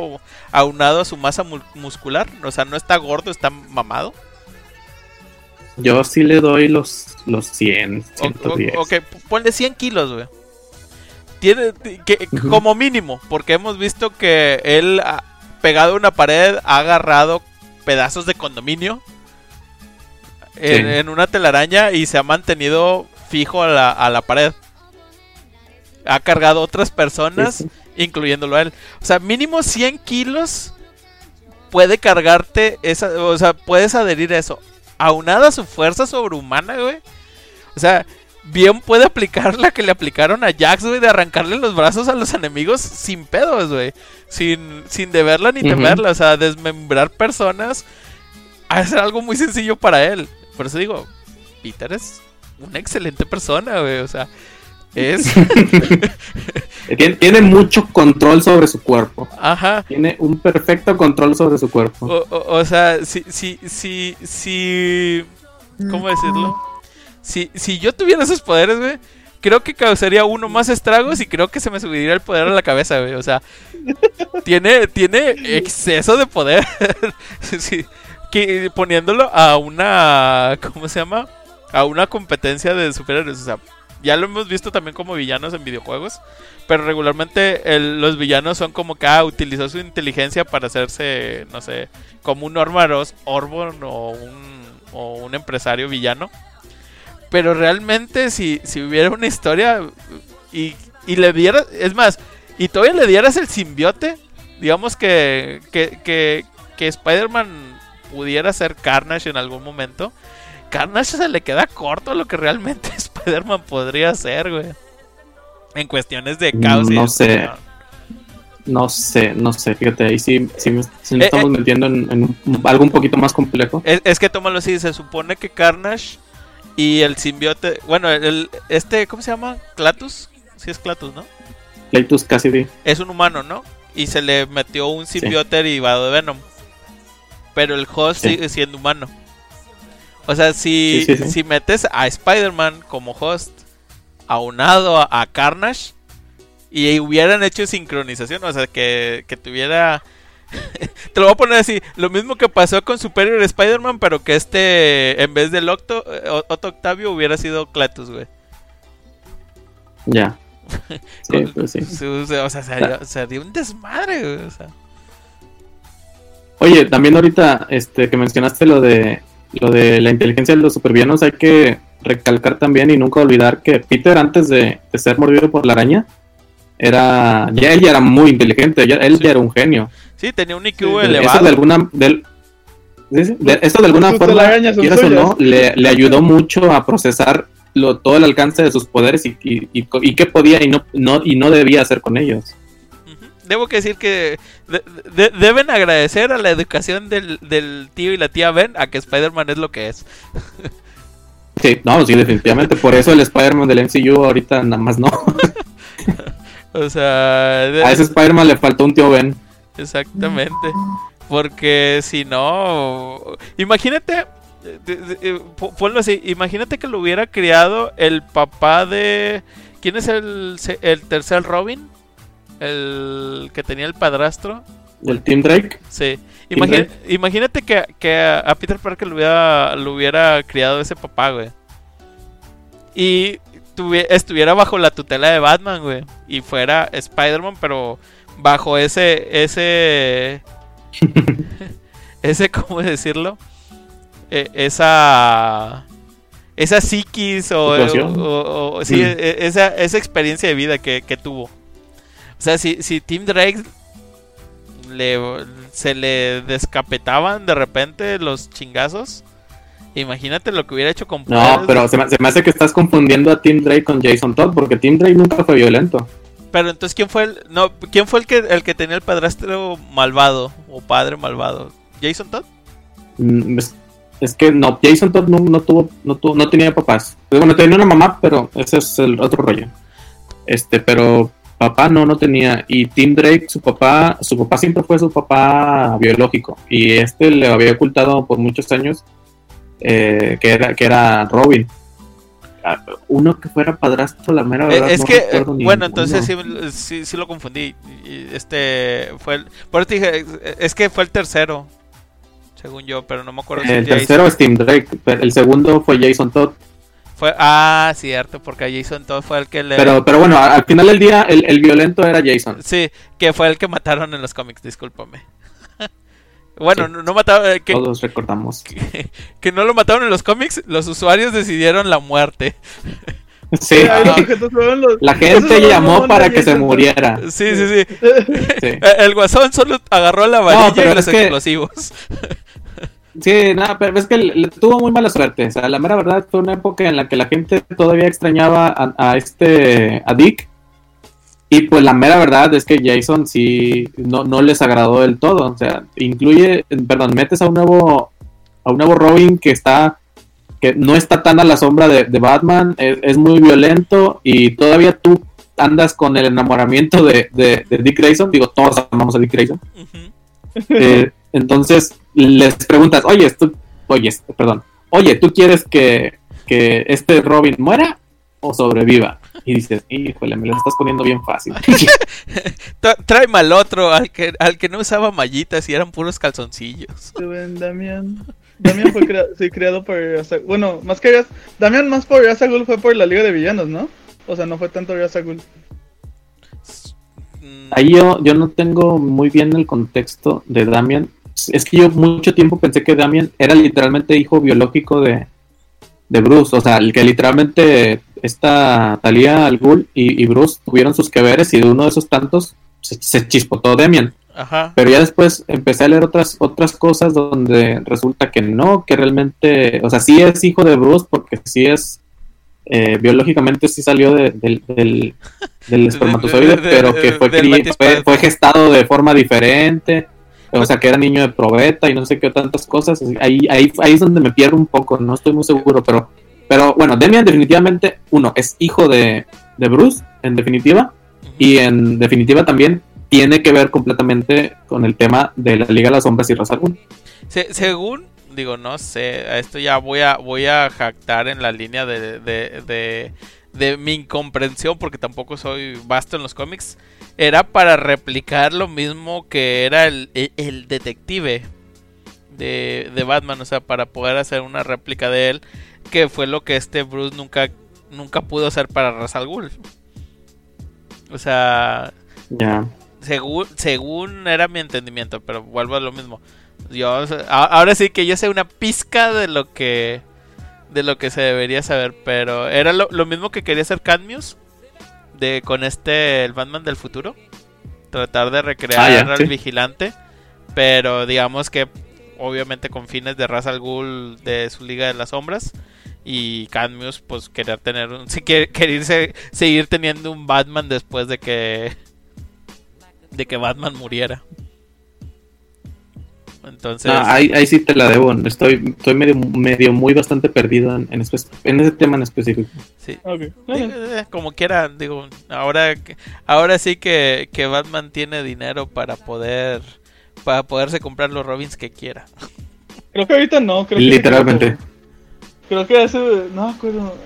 B: aunado a su masa muscular. O sea, no está gordo, está mamado.
C: Yo sí le doy los, los 100, 110.
B: ok, ponle 100 kilos, güey. Tiene que, como mínimo, porque hemos visto que él ha pegado a una pared, ha agarrado pedazos de condominio en, una telaraña y se ha mantenido fijo a la, a la pared. Ha cargado otras personas, incluyéndolo a él. O sea, mínimo 100 kilos puede cargarte esa, o sea, puedes adherir a eso. Aunada a su fuerza sobrehumana, güey. O sea, bien puede aplicar la que le aplicaron a Jax, güey, de arrancarle los brazos a los enemigos sin pedos, güey. Sin, sin deberla ni temerla. O sea, desmembrar personas. A ser algo muy sencillo para él. Por eso digo, Peter es una excelente persona, güey. O sea, es.
C: tiene, mucho control sobre su cuerpo.
B: Ajá.
C: Tiene un perfecto control sobre su cuerpo.
B: O, sea, si, si, si, si. ¿Cómo decirlo? Si, si yo tuviera esos poderes, güey. Creo que causaría uno más estragos y creo que se me subiría el poder a la cabeza, güey. O sea, tiene, tiene exceso de poder. que poniéndolo a una, ¿cómo se llama? A una competencia de superhéroes. O sea, ya lo hemos visto también como villanos en videojuegos. Pero regularmente los villanos son como que ah, utilizó su inteligencia para hacerse, no sé, como un Ormaros, Orbon o un, o un empresario villano. Pero realmente si, si hubiera una historia y, y le dieras, es más, y todavía le dieras el simbiote, digamos que, que, que, que Spider-Man pudiera ser Carnage en algún momento, Carnage se le queda corto a lo que realmente Spider-Man podría ser, güey. En cuestiones de caos.
C: No sé. No sé, no sé, fíjate, ahí sí, sí, me, eh, estamos eh. metiendo en, algo un poquito más complejo.
B: Es, que tómalo así, se supone que Carnage y el simbiote, bueno, el, este, ¿cómo se llama? Clatus, sí es Clatus, ¿no?
C: Clatus Cassidy.
B: Es un humano, ¿no? Y se le metió un simbiote derivado de Venom pero el host sigue siendo humano. O sea, si, si metes a Spider-Man como host aunado a, Carnage y hubieran hecho sincronización, o sea, que, que tuviera... Te lo voy a poner así, lo mismo que pasó con Superior Spider-Man, pero que este, en vez del Octo, Otto Octavio hubiera sido Clatus, güey.
C: Ya.
B: Sí, pues sí. O sea, sería, sería un desmadre, güey. O sea.
C: Oye, también ahorita este, que mencionaste lo de lo de la inteligencia de los supervillanos, hay que recalcar también y nunca olvidar que Peter antes de, ser mordido por la araña era ya él ya era muy inteligente, ya, él ya era un genio.
B: Sí, tenía un IQ elevado.
C: Eso de alguna de, esto de alguna forma, o no, le, le, ayudó mucho a procesar lo, todo el alcance de sus poderes y, y, y, qué podía y no, no, y no debía hacer con ellos
B: debo que decir que deben agradecer a la educación del, tío y la tía Ben a que Spider-Man es lo que es.
C: Sí, no, sí, definitivamente. Por eso el Spider-Man del MCU ahorita nada más no.
B: o sea...
C: A ese Spider-Man le faltó un tío Ben.
B: Exactamente. Porque si no... Imagínate... Ponlo así, imagínate que lo hubiera criado el papá de... ¿Quién es el, el tercer Robin? el que tenía el padrastro.
C: ¿El Tim Drake?
B: Sí. Imagínate que, a Peter Parker lo hubiera, lo hubiera criado ese papá, güey. Y estuviera bajo la tutela de Batman, güey. Y fuera Spider-Man, pero bajo ese. ese. ese, ¿cómo decirlo? E, esa. Esa psiquis o, sí, mm. e, esa, esa experiencia de vida que, que tuvo. O sea, si, si Tim Drake le, se le descapetaban de repente los chingazos, imagínate lo que hubiera hecho con
C: No, pero se me, hace que estás confundiendo a Tim Drake con Jason Todd, porque Tim Drake nunca fue violento.
B: Pero entonces quién fue el no quién fue el que el que tenía el padrastro malvado o padre malvado? Jason Todd.
C: Mm, es, que no, Jason Todd no, tuvo no tuvo no tenía papás. Bueno, tenía una mamá, pero ese es el otro rollo. Este, pero papá no, no tenía. Y Tim Drake, su papá, su papá siempre fue su papá biológico. Y este le había ocultado por muchos años eh, que, era, que era Robin. Uno que fuera padrastro, la mera
B: eh, verdad. es que, bueno, entonces sí, sí, lo confundí. Este fue el. Por eso dije, es que fue el tercero, según yo, pero no me acuerdo.
C: El tercero es Tim Drake, el segundo fue Jason Todd
B: ah, cierto, porque Jason todo fue el que le...
C: Pero, pero bueno, al final del día el, violento era Jason.
B: Sí, que fue el que mataron en los cómics, discúlpame. Bueno, no, mataron... Eh,
C: que, Todos recordamos.
B: Que, no lo mataron en los cómics, los usuarios decidieron la muerte.
C: Sí, la gente llamó para que se muriera.
B: Sí, sí, sí. El guasón solo agarró la varilla y los explosivos.
C: Sí, nada, pero es que le, tuvo muy mala suerte. O sea, la mera verdad fue una época en la que la gente todavía extrañaba a, este, a Dick. Y pues la mera verdad es que Jason sí no, no les agradó del todo. O sea, incluye, perdón, metes a un nuevo, a un nuevo Robin que está, que no está tan a la sombra de, Batman, es, muy violento y todavía tú andas con el enamoramiento de, Dick Grayson. Digo, todos amamos a Dick Grayson. eh, entonces les preguntas, oye, tú, oye, perdón, oye, ¿tú quieres que, que este Robin muera o sobreviva? Y dices, híjole, me lo estás poniendo bien fácil.
B: Trae mal otro, al que, al que no usaba mallitas y eran puros calzoncillos.
D: Damián. Damián fue creado por... Bueno, más que... Damián más por Yazagul fue por la Liga de Villanos, ¿no? O sea, no fue tanto Yazagul.
C: Ahí yo, yo no tengo muy bien el contexto de Damian, es que yo mucho tiempo pensé que Damien era literalmente hijo biológico de, de Bruce, o sea, el que literalmente esta Talia al Ghul y, Bruce tuvieron sus que veres y de uno de esos tantos se, chispotó Damien. Ajá. Pero ya después empecé a leer otras otras cosas donde resulta que no, que realmente, o sea, sí es hijo de Bruce porque sí es eh, biológicamente sí salió del, del, espermatozoide, pero que fue, fue, gestado de forma diferente o sea, que era niño de probeta y no sé qué tantas cosas. Ahí, ahí, ahí es donde me pierdo un poco, no estoy muy seguro, pero, pero bueno, Demian definitivamente, uno, es hijo de, Bruce, en definitiva, y en definitiva también tiene que ver completamente con el tema de la Liga de las Sombras y Ra's
B: según, digo, no sé, a esto ya voy a, voy a jactar en la línea de, de, de mi incomprensión, porque tampoco soy vasto en los cómics era para replicar lo mismo que era el, el, detective de, de, Batman, o sea, para poder hacer una réplica de él, que fue lo que este Bruce nunca, nunca pudo hacer para Ra's al Ghul. O sea, según, según era mi entendimiento, pero vuelvo a lo mismo. Yo, ahora sí que yo sé una pizca de lo que de lo que se debería saber, pero era lo, lo mismo que quería hacer Cadmius de con este el Batman del futuro. Tratar de recrear ah, al vigilante. Pero digamos que obviamente con fines de Ra's al Ghul de su Liga de las Sombras. Y Cadmius, pues querer tener un. querer seguir teniendo un Batman después de que. de que Batman muriera. Entonces.
C: ahí, ahí, sí te la debo. Estoy, estoy medio, medio muy bastante perdido en, en, ese tema en específico.
B: Sí. Eh, como quiera, digo, ahora, ahora sí que, que Batman tiene dinero para poder para poderse comprar los Robins que quiera.
D: Creo que ahorita no, creo
C: Literalmente.
D: creo que hace, no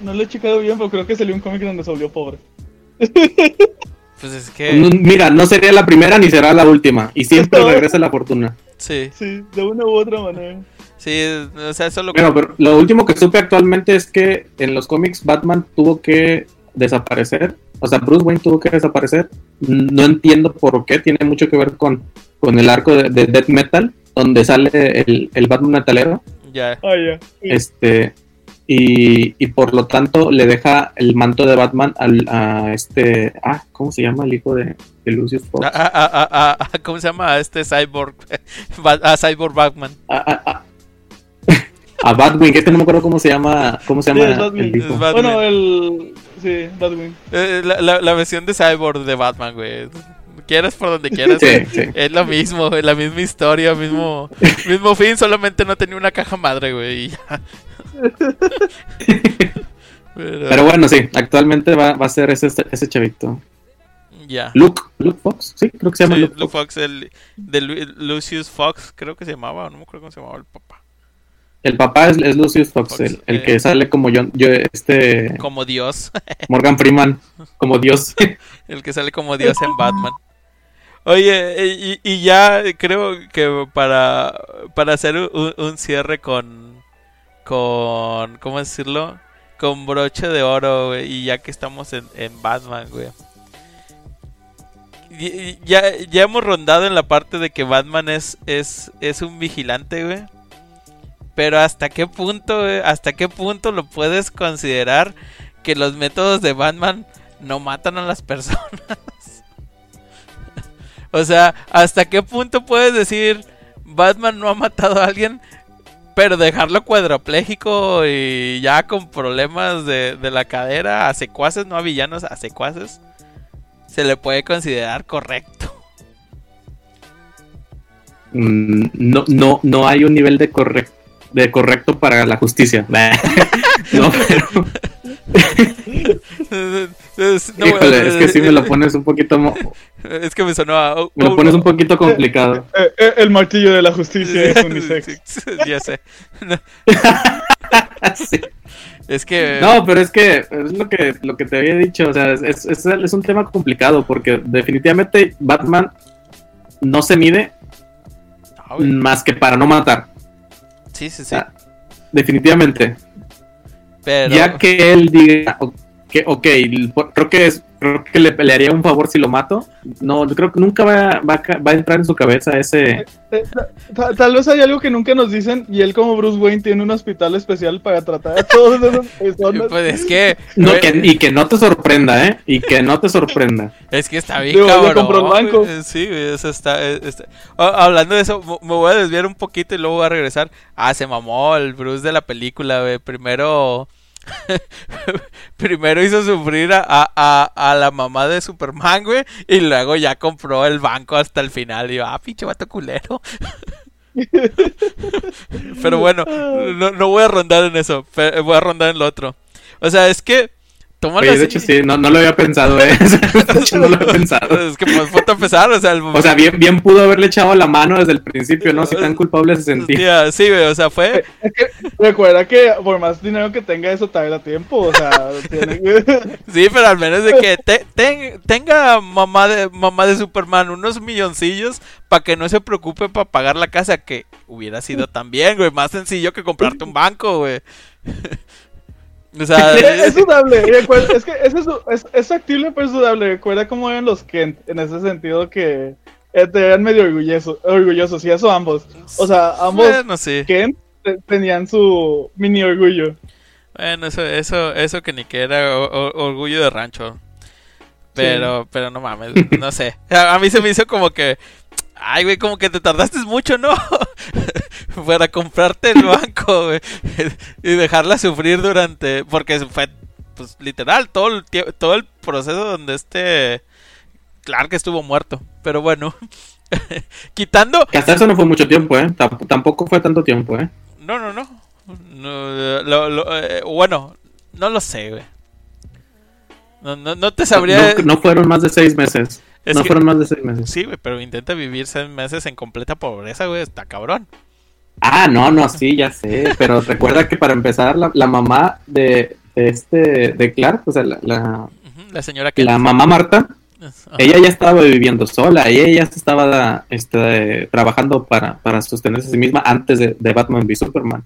D: no lo he checado bien, pero creo que salió un cómic donde se volvió pobre.
B: Pues es que.
C: Mira, no sería la primera ni será la última. Y siempre regresa la fortuna.
B: Sí.
D: Sí, de una u otra manera.
B: Sí, o sea, eso lo
C: Bueno, pero lo último que supe actualmente es que en los cómics Batman tuvo que desaparecer. O sea, Bruce Wayne tuvo que desaparecer. No entiendo por qué. Tiene mucho que ver con, con el arco de, de Death Metal, donde sale el, el Batman metalero.
B: Ya.
D: Ah.
C: Este y, y, por lo tanto le deja el manto de Batman al, a este, ah, ¿cómo se llama el hijo de, de Lucius Fox?
B: A, a, a, ¿Cómo se llama? A este Cyborg, a Cyborg Batman.
C: a Batwing, este no me acuerdo cómo se llama, cómo se llama
D: el Bueno, el sí, Batwing.
B: Eh, la, la, la, versión de Cyborg de Batman, güey. Quieras por donde quieras. Es lo mismo, la misma historia, mismo mismo fin, solamente no tenía una caja madre, güey.
C: Pero... bueno, sí, actualmente va, va a ser ese, ese chavito.
B: Ya.
C: Luke, Luke Fox, sí, creo que se llama
B: Luke, Fox. el de Lucius Fox, creo que se llamaba, no me acuerdo cómo se llamaba el papá.
C: El papá es, Lucius Fox, el, el que sale como yo, yo, este...
B: Como Dios.
C: Morgan Freeman, como Dios.
B: el que sale como Dios en Batman. Oye, y, y ya creo que para, para hacer un, un, cierre con, con, ¿cómo decirlo? Con broche de oro, güey, y ya que estamos en, en Batman, güey ya, ya hemos rondado en la parte de que Batman es, es, es un vigilante, güey. Pero hasta qué punto, hasta qué punto lo puedes considerar que los métodos de Batman no matan a las personas. o sea, hasta qué punto puedes decir Batman no ha matado a alguien, pero dejarlo cuadrapléjico y ya con problemas de, de la cadera a secuaces, no a villanos, a secuaces se le puede considerar correcto.
C: Mm, no, no, no hay un nivel de correcto de correcto para la justicia. no, pero. es, es que si me lo pones un poquito.
B: Es que me sonó a.
C: me lo pones un poquito complicado.
D: Eh, eh, el martillo de la justicia es unisex.
B: ya sé. sí. Es que.
C: No, pero es que es lo que, lo que te había dicho. O sea, es, es, un tema complicado porque definitivamente Batman no se mide ah, más que para no matar.
B: Sí, sí, sí.
C: definitivamente. Pero... Ya que él diga, que, ok, creo que es creo que le, pelearía un favor si lo mato. No, creo que nunca va, va, a entrar en su cabeza ese. Eh,
D: eh, tal, vez hay algo que nunca nos dicen y él como Bruce Wayne tiene un hospital especial para tratar a todas esas personas.
B: Pues es que...
C: No, y que no te sorprenda, ¿eh? Y que no te sorprenda.
B: es que está bien, cabrón. banco. Sí, eso está, está... hablando de eso, me voy a desviar un poquito y luego voy a regresar. Ah, se mamó el Bruce de la película, güey. Primero Primero hizo sufrir a, a, a, la mamá de Superman, güey. Y luego ya compró el banco hasta el final. Y yo, ah, pinche vato culero. Pero bueno, no, no voy a rondar en eso. Voy a rondar en lo otro. O sea, es que
C: Oye, de hecho sí, no, no, lo había pensado, ¿eh? de hecho no lo había pensado.
B: Es que pues fue a empezar, o sea...
C: O sea, bien, bien pudo haberle echado la mano desde el principio, ¿no? Si tan culpable se sentía.
B: Sí, güey, o sea, fue...
D: Es que recuerda que por más dinero que tenga eso te da tiempo, o sea... tiene...
B: sí, pero al menos de que tenga mamá de, mamá de Superman unos milloncillos para que no se preocupe para pagar la casa, que hubiera sido también, güey, más sencillo que comprarte un banco, güey.
D: es, dudable. Es que es, es, es, factible, pero es dudable. Recuerda cómo eran los Kent en ese sentido que eh, te eran medio orgullosos, orgullosos. Y eso ambos. O sea, ambos Kent tenían su mini orgullo.
B: Bueno, eso, eso, eso que ni que era orgullo de rancho. Pero, pero no mames, no sé. a mí se me hizo como que Ay, güey, como que te tardaste mucho, ¿no? Para comprarte el banco, güey. y dejarla sufrir durante. Porque fue, pues, literal, todo el, todo el proceso donde este. Claro que estuvo muerto. Pero bueno. Quitando.
C: hasta eso no fue mucho tiempo, ¿eh? tampoco fue tanto tiempo, ¿eh?
B: No, no, no. Eh, bueno, no lo sé, güey. No, no, no te sabría.
C: no fueron más de seis meses no fueron más de seis meses.
B: Sí, güey, pero intenta vivir seis meses en completa pobreza, güey, está cabrón.
C: Ah, no, no, sí, ya sé, pero recuerda que para empezar, la, mamá de, este, de Clark, o sea, la,
B: la, señora que...
C: La mamá Marta, ella ya estaba viviendo sola, y ella ya estaba este, trabajando para, para sostenerse a sí misma antes de, Batman v Superman.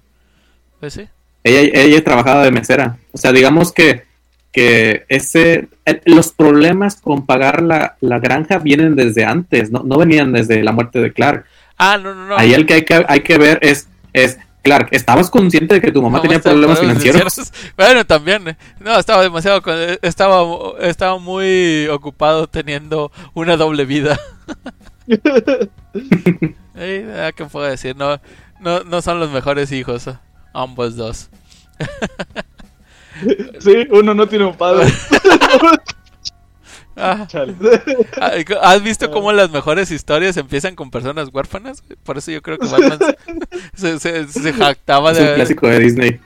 B: Pues sí.
C: Ella, ella trabajaba de mesera, o sea, digamos que que ese los problemas con pagar la, granja vienen desde antes, no, no venían desde la muerte de Clark.
B: Ah, no, no, no.
C: Ahí el que hay que, hay que ver es, es Clark, ¿estabas consciente de que tu mamá tenía problemas financieros?
B: Bueno, también. Eh. No, estaba demasiado. Estaba, estaba muy ocupado teniendo una doble vida. ¿Qué puedo decir? No, no, no son los mejores hijos. Ambos dos.
D: sí, uno no tiene un padre.
B: Ah. ¿Has visto cómo las mejores historias empiezan con personas huérfanas? Por eso yo creo que Batman se, jactaba de...
C: Es un clásico de Disney.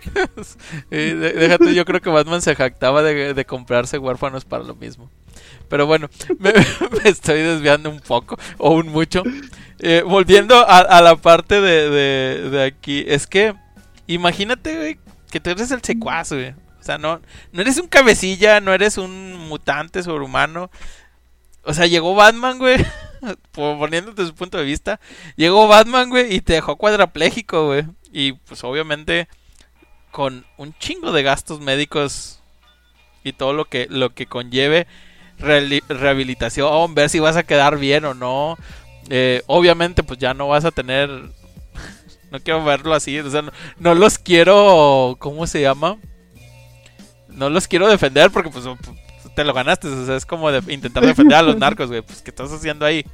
B: déjate, yo creo que Batman se jactaba de, comprarse huérfanos para lo mismo. Pero bueno, me, estoy desviando un poco, o un mucho. Eh, volviendo a, la parte de, de, aquí, es que imagínate, que tú eres el secuaz, güey. O sea, no, no eres un cabecilla, no eres un mutante sobrehumano. O sea, llegó Batman, güey. Poniéndote su punto de vista. Llegó Batman, güey, y te dejó cuadrapléjico, güey. Y pues obviamente con un chingo de gastos médicos y todo lo que, lo que conlleve rehabilitación, ver si vas a quedar bien o no. Eh, obviamente pues ya no vas a tener... No quiero verlo así, o sea, no los quiero... ¿Cómo se llama? No los quiero defender porque pues te lo ganaste. O sea, es como de intentar defender a los narcos, güey. Pues, ¿qué estás haciendo ahí?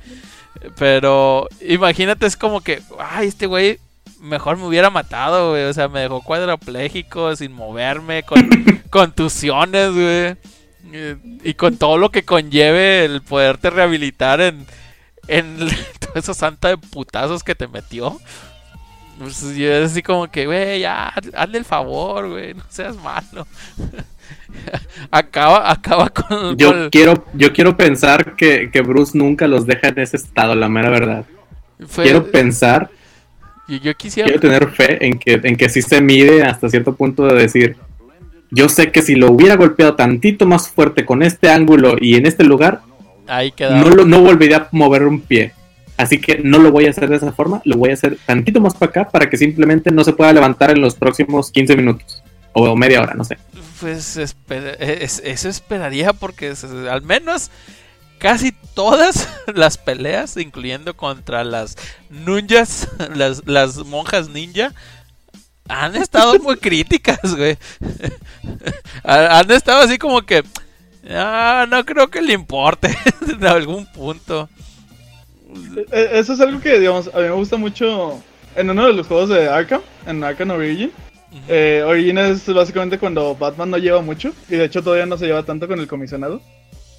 B: Pero imagínate, es como que, ay, este güey mejor me hubiera matado, güey. O sea, me dejó cuadrapléjico, sin moverme, con contusiones, güey. Y, con todo lo que conlleve el poderte rehabilitar en, en todo eso santa de putazos que te metió. Pues yo es así como que, güey, ya, hazle el favor, güey, no seas malo. acaba, acaba con.
C: Yo quiero, yo quiero pensar que, Bruce nunca los deja en ese estado, la mera verdad. Quiero pensar.
B: Yo, yo quisiera.
C: Quiero tener fe en que, en que sí se mide hasta cierto punto de decir. Yo sé que si lo hubiera golpeado tantito más fuerte con este ángulo y en este lugar,
B: Ahí
C: no, lo, no volvería a mover un pie. Así que no lo voy a hacer de esa forma, lo voy a hacer tantito más para acá para que simplemente no se pueda levantar en los próximos 15 minutos o media hora, no sé.
B: Pues eso esperaría porque al menos casi todas las peleas, incluyendo contra las ninjas, las, las monjas ninja, han estado muy críticas, güey. han estado así como que, ah, no creo que le importe en algún punto.
D: Eh, eso es algo que, digamos, a mí me gusta mucho en uno de los juegos de Arkham, en Arkham Origin. Eh, Origin es básicamente cuando Batman no lleva mucho, y de hecho todavía no se lleva tanto con el comisionado.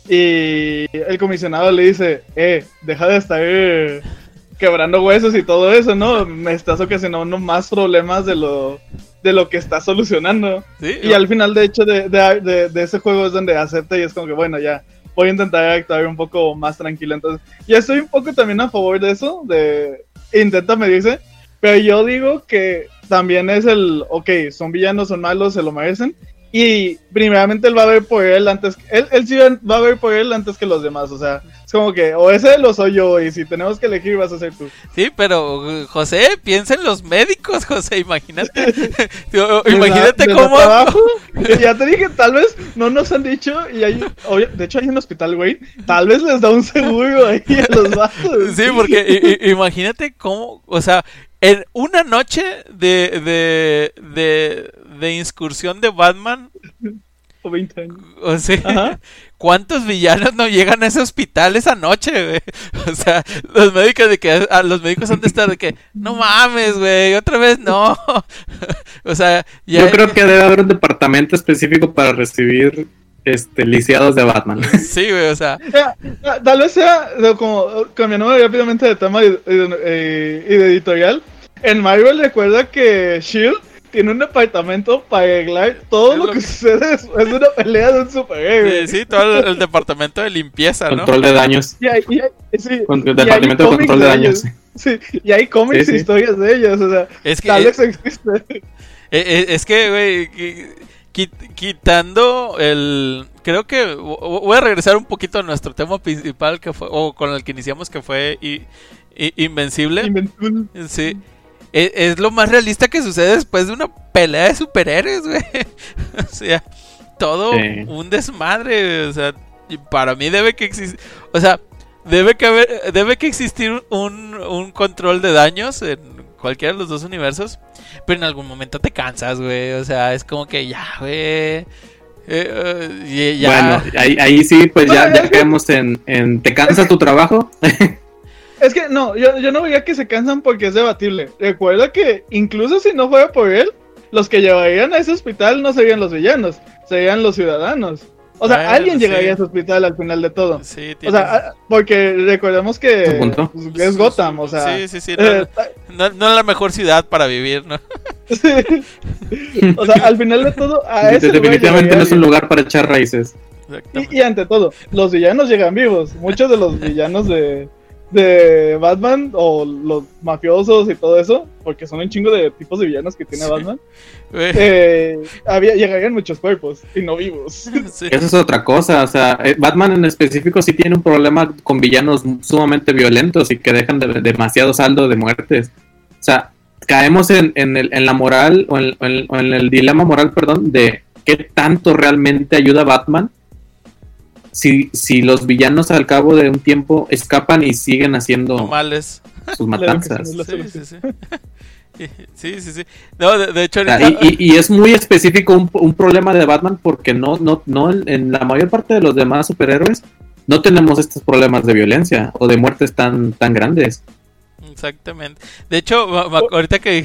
D: Y el comisionado le dice, eh, deja de estar quebrando huesos y todo eso, ¿no? Me estás ocasionando más problemas de lo, de lo que estás solucionando. y al final, de hecho, de, de, de, ese juego es donde acepta y es como que, bueno, ya, voy a intentar actuar un poco más tranquilo. Entonces, ya estoy un poco también a favor de eso, de intenta medirse, pero yo digo que también es el, ok, son villanos, son malos, se lo merecen, y primeramente él va a ver por él antes, él, él sí va a ver por él antes que los demás, o sea, es como que o ese lo soy yo y si tenemos que elegir vas a ser tú.
B: Sí, pero José, piensa en los médicos, José, imagínate. imagínate cómo...
D: ya te dije, tal vez no nos han dicho y hay, de hecho hay un hospital, güey, tal vez les da un seguro ahí a los vatos.
B: Sí, porque imagínate cómo, o sea, en una noche de, de, de, de incursión de Batman.
D: O 20 años.
B: O sea, ¿cuántos villanos no llegan a ese hospital esa noche, güey? O sea, los médicos de que a los médicos han de estar de que no mames, güey, otra vez no. o sea,
C: yo creo que debe haber un departamento específico para recibir este, lisiados de Batman.
B: Sí, güey, o sea.
D: Tal vez sea, como cambiando rápidamente de tema y, de editorial. En Marvel recuerda que Shield tiene un departamento para arreglar todo lo, que, sucede después de una pelea de un superhéroe.
B: Sí, sí, todo el, departamento de limpieza,
C: ¿no? Control de daños.
D: Y hay, sí,
C: el departamento de control de, daños.
D: Sí, y hay cómics y historias de ellos, o sea, es que, tal vez existe.
B: Eh, eh, es que, güey, quitando el creo que voy a regresar un poquito a nuestro tema principal que fue o con el que iniciamos que fue Invencible.
D: Invencible.
B: Sí. E, es, lo más realista que sucede después de una pelea de superhéroes, güey. o sea, todo un desmadre, o sea, para mí debe que existir, o sea, debe que haber, debe que existir un, un control de daños en cualquiera de los dos universos pero en algún momento te cansas, güey. O sea, es como que ya, güey. Eh,
C: eh, bueno, ahí, sí, pues ya, ya caemos en, en, ¿Te cansa tu trabajo?
D: es que no, yo, yo no veía que se cansan porque es debatible. Recuerda que incluso si no fuera por él, los que llevarían a ese hospital no serían los villanos, serían los ciudadanos. O sea, alguien llegaría a ese hospital al final de todo. Sí, o sea, ah, porque recordemos que pues, es Gotham, o sea.
B: Sí, sí, sí. Eh, no, es la mejor ciudad para vivir, ¿no?
D: Sí. O sea, al final de todo, a ese
C: Definitivamente no es un lugar para echar raíces.
D: Y, y, ante todo, los villanos llegan vivos. Muchos de los villanos de, de Batman o los mafiosos y todo eso, porque son un chingo de tipos de villanos que tiene Batman, eh, había, llegarían muchos cuerpos y no vivos.
C: Eso es otra cosa, o sea, eh, Batman en específico sí tiene un problema con villanos sumamente violentos y que dejan demasiado saldo de muertes. O sea, caemos en, el, en la moral o en, o en el dilema moral, perdón, de qué tanto realmente ayuda Batman si, si los villanos al cabo de un tiempo escapan y siguen haciendo
B: males
C: sus matanzas.
B: Sí, sí, sí. No, de, hecho,
C: y, es muy específico un, un, problema de Batman porque no, no, no, en la mayor parte de los demás superhéroes no tenemos estos problemas de violencia o de muertes tan, tan grandes.
B: Exactamente. De hecho, ahorita que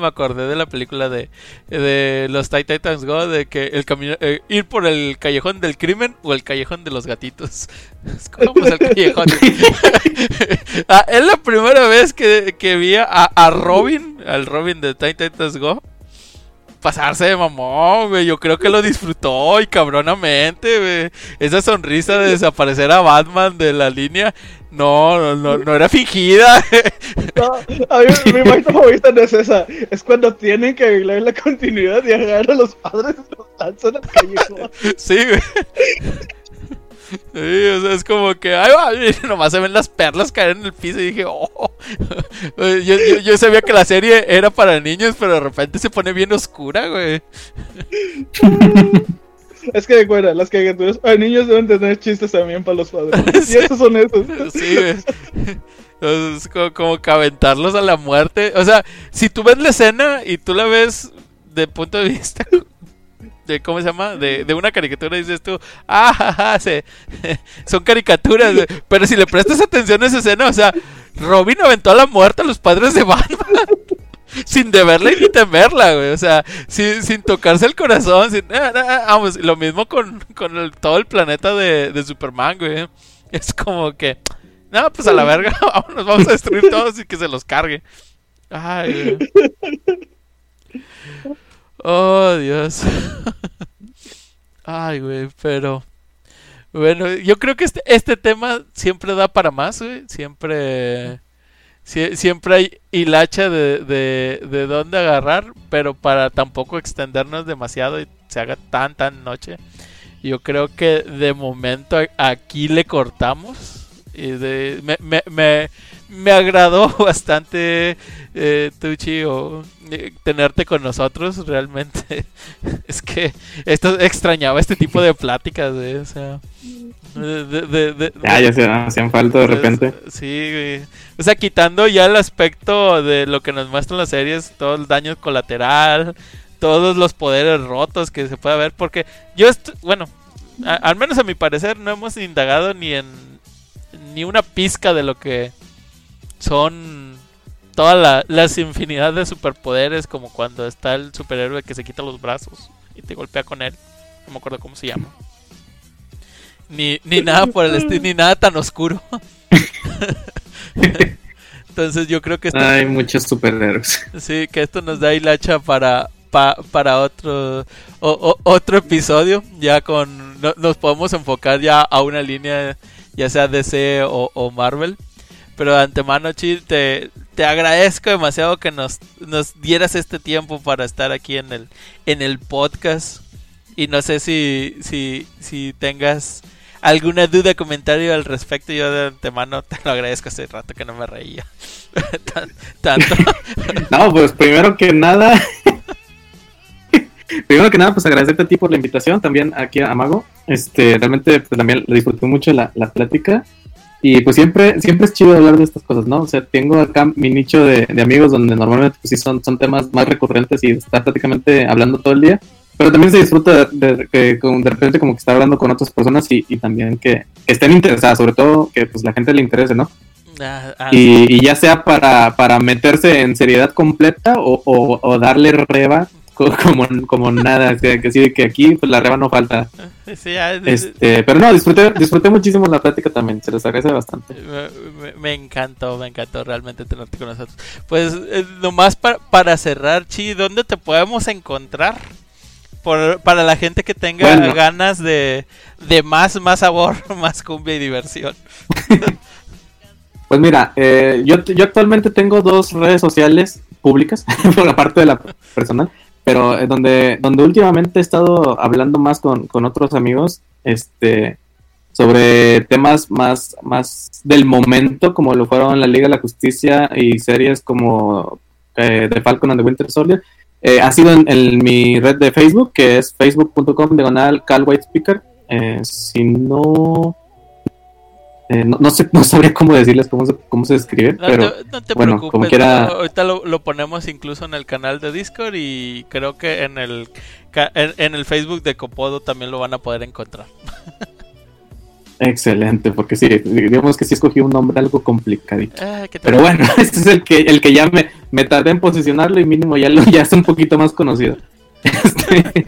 B: me acordé de la película de, de los Titans Go, de que el camino, eh, ir por el callejón del crimen o el callejón de los gatitos. Es como pues, el callejón. ah, es la primera vez que, que vi a, a, Robin, al Robin de Titans Go, pasarse de mamón, güey. Yo creo que lo disfrutó y cabronamente, güey. Esa sonrisa de desaparecer a Batman de la línea. No, no, no, era fingida.
D: No, a mí mi parte favorita no es esa. Es cuando tienen que arreglar la continuidad y agarrar a los padres y los lanzan al callejón.
B: Sí, güey. Sí, o sea, es como que, ay, va, nomás se ven las perlas caer en el piso y dije, oh. Yo, yo, yo, sabía que la serie era para niños, pero de repente se pone bien oscura, güey.
D: Es que recuerda, las caricaturas para niños deben tener chistes también para los padres. Y esos son esos. Sí, güey.
B: Es como, como que aventarlos a la muerte. O sea, si tú ves la escena y tú la ves de punto de vista de ¿cómo se llama? De, de una caricatura dices tú, ah, se, son caricaturas, pero si le prestas atención a esa escena, o sea, Robin aventó a la muerte a los padres de Batman. sin deberla y ni temerla, güey. O sea, sin, sin tocarse el corazón. Sin, ah, ah, ah, vamos, lo mismo con, con todo el planeta de, de, Superman, güey. Es como que, no, pues a la verga, vámonos, vamos a destruir todos y que se los cargue. Ay, güey. Oh, Dios. Ay, güey, pero... Bueno, yo creo que este, este tema siempre da para más, güey. Siempre... siempre hay hilacha de, de, de dónde agarrar, pero para tampoco extendernos demasiado y se haga tan, tan noche. Yo creo que de momento aquí le cortamos. Y de, me, me, me, me agradó bastante, eh, Tuchi, o, eh, tenerte con nosotros. Realmente es que esto extrañaba este tipo de pláticas, o sea.
C: De, ya, ya se hacían falta de repente.
B: Sí, O sea, quitando ya el aspecto de lo que nos muestran las series, todo el daño colateral, todos los poderes rotos que se puede ver, porque yo, bueno, al menos a mi parecer, no hemos indagado ni en ni una pizca de lo que son todas las infinidad de superpoderes, como cuando está el superhéroe que se quita los brazos y te golpea con él. No me acuerdo cómo se llama. Ni, ni nada por el estilo, ni nada tan oscuro. Entonces yo creo que
C: hay muchos superhéroes.
B: Sí, que esto nos da hilacha para para otro otro episodio. Ya con nos podemos enfocar ya a una línea, ya sea DC o, o Marvel. Pero de antemano, Chil, te, te agradezco demasiado que nos, nos dieras este tiempo para estar aquí en el, en el podcast. Y no sé si, si, si tengas alguna duda, comentario al respecto. Yo de antemano te lo agradezco hace rato que no me reía. Tanto.
C: no, pues primero que nada. primero que nada, pues agradecerte a ti por la invitación, también aquí a Mago. Este, realmente pues, también disfruté mucho la, la plática. Y pues siempre, siempre es chido hablar de estas cosas, ¿no? O sea, tengo acá mi nicho de, amigos donde normalmente pues sí son, son temas más recurrentes y está prácticamente hablando todo el día. Pero también se disfruta de, de, de repente como que está hablando con otras personas y, también que, estén interesadas, sobre todo que pues la gente le interese, ¿no? Ah, ah, y, ya sea para, para meterse en seriedad completa o, o, darle reba como, como nada, que sí, que aquí pues la reba no falta. este, pero no, disfruté, disfruté muchísimo la plática también, se les agradece bastante.
B: Me, encantó, me encantó realmente tenerte con nosotros. Pues eh, nomás para, para cerrar, Chi, ¿dónde te podemos encontrar? Por, para la gente que tenga ganas de, de más, más sabor, más cumbia y diversión.
C: Pues mira, eh, yo, yo actualmente tengo dos redes sociales públicas, por la parte de la personal, pero eh, donde, donde últimamente he estado hablando más con, otros amigos, este sobre temas más, más del momento, como lo fueron la Liga de la Justicia y series como eh, The Falcon and the Winter Soldier. Eh, ha sido en, mi red de Facebook, que es facebook.com diagonal Cal White Speaker. si no eh, no, sé, no sabría cómo decirles cómo se, cómo se escribe, pero
B: no te bueno, preocupes, como quiera... ahorita lo, ponemos incluso en el canal de Discord y creo que en el, en, el Facebook de Copodo también lo van a poder encontrar.
C: Excelente, porque sí, digamos que sí escogí un nombre algo complicadito. Ah, pero bueno, este es el que, el que ya me, me tardé en posicionarlo y mínimo ya, lo, ya es un poquito más conocido. Este,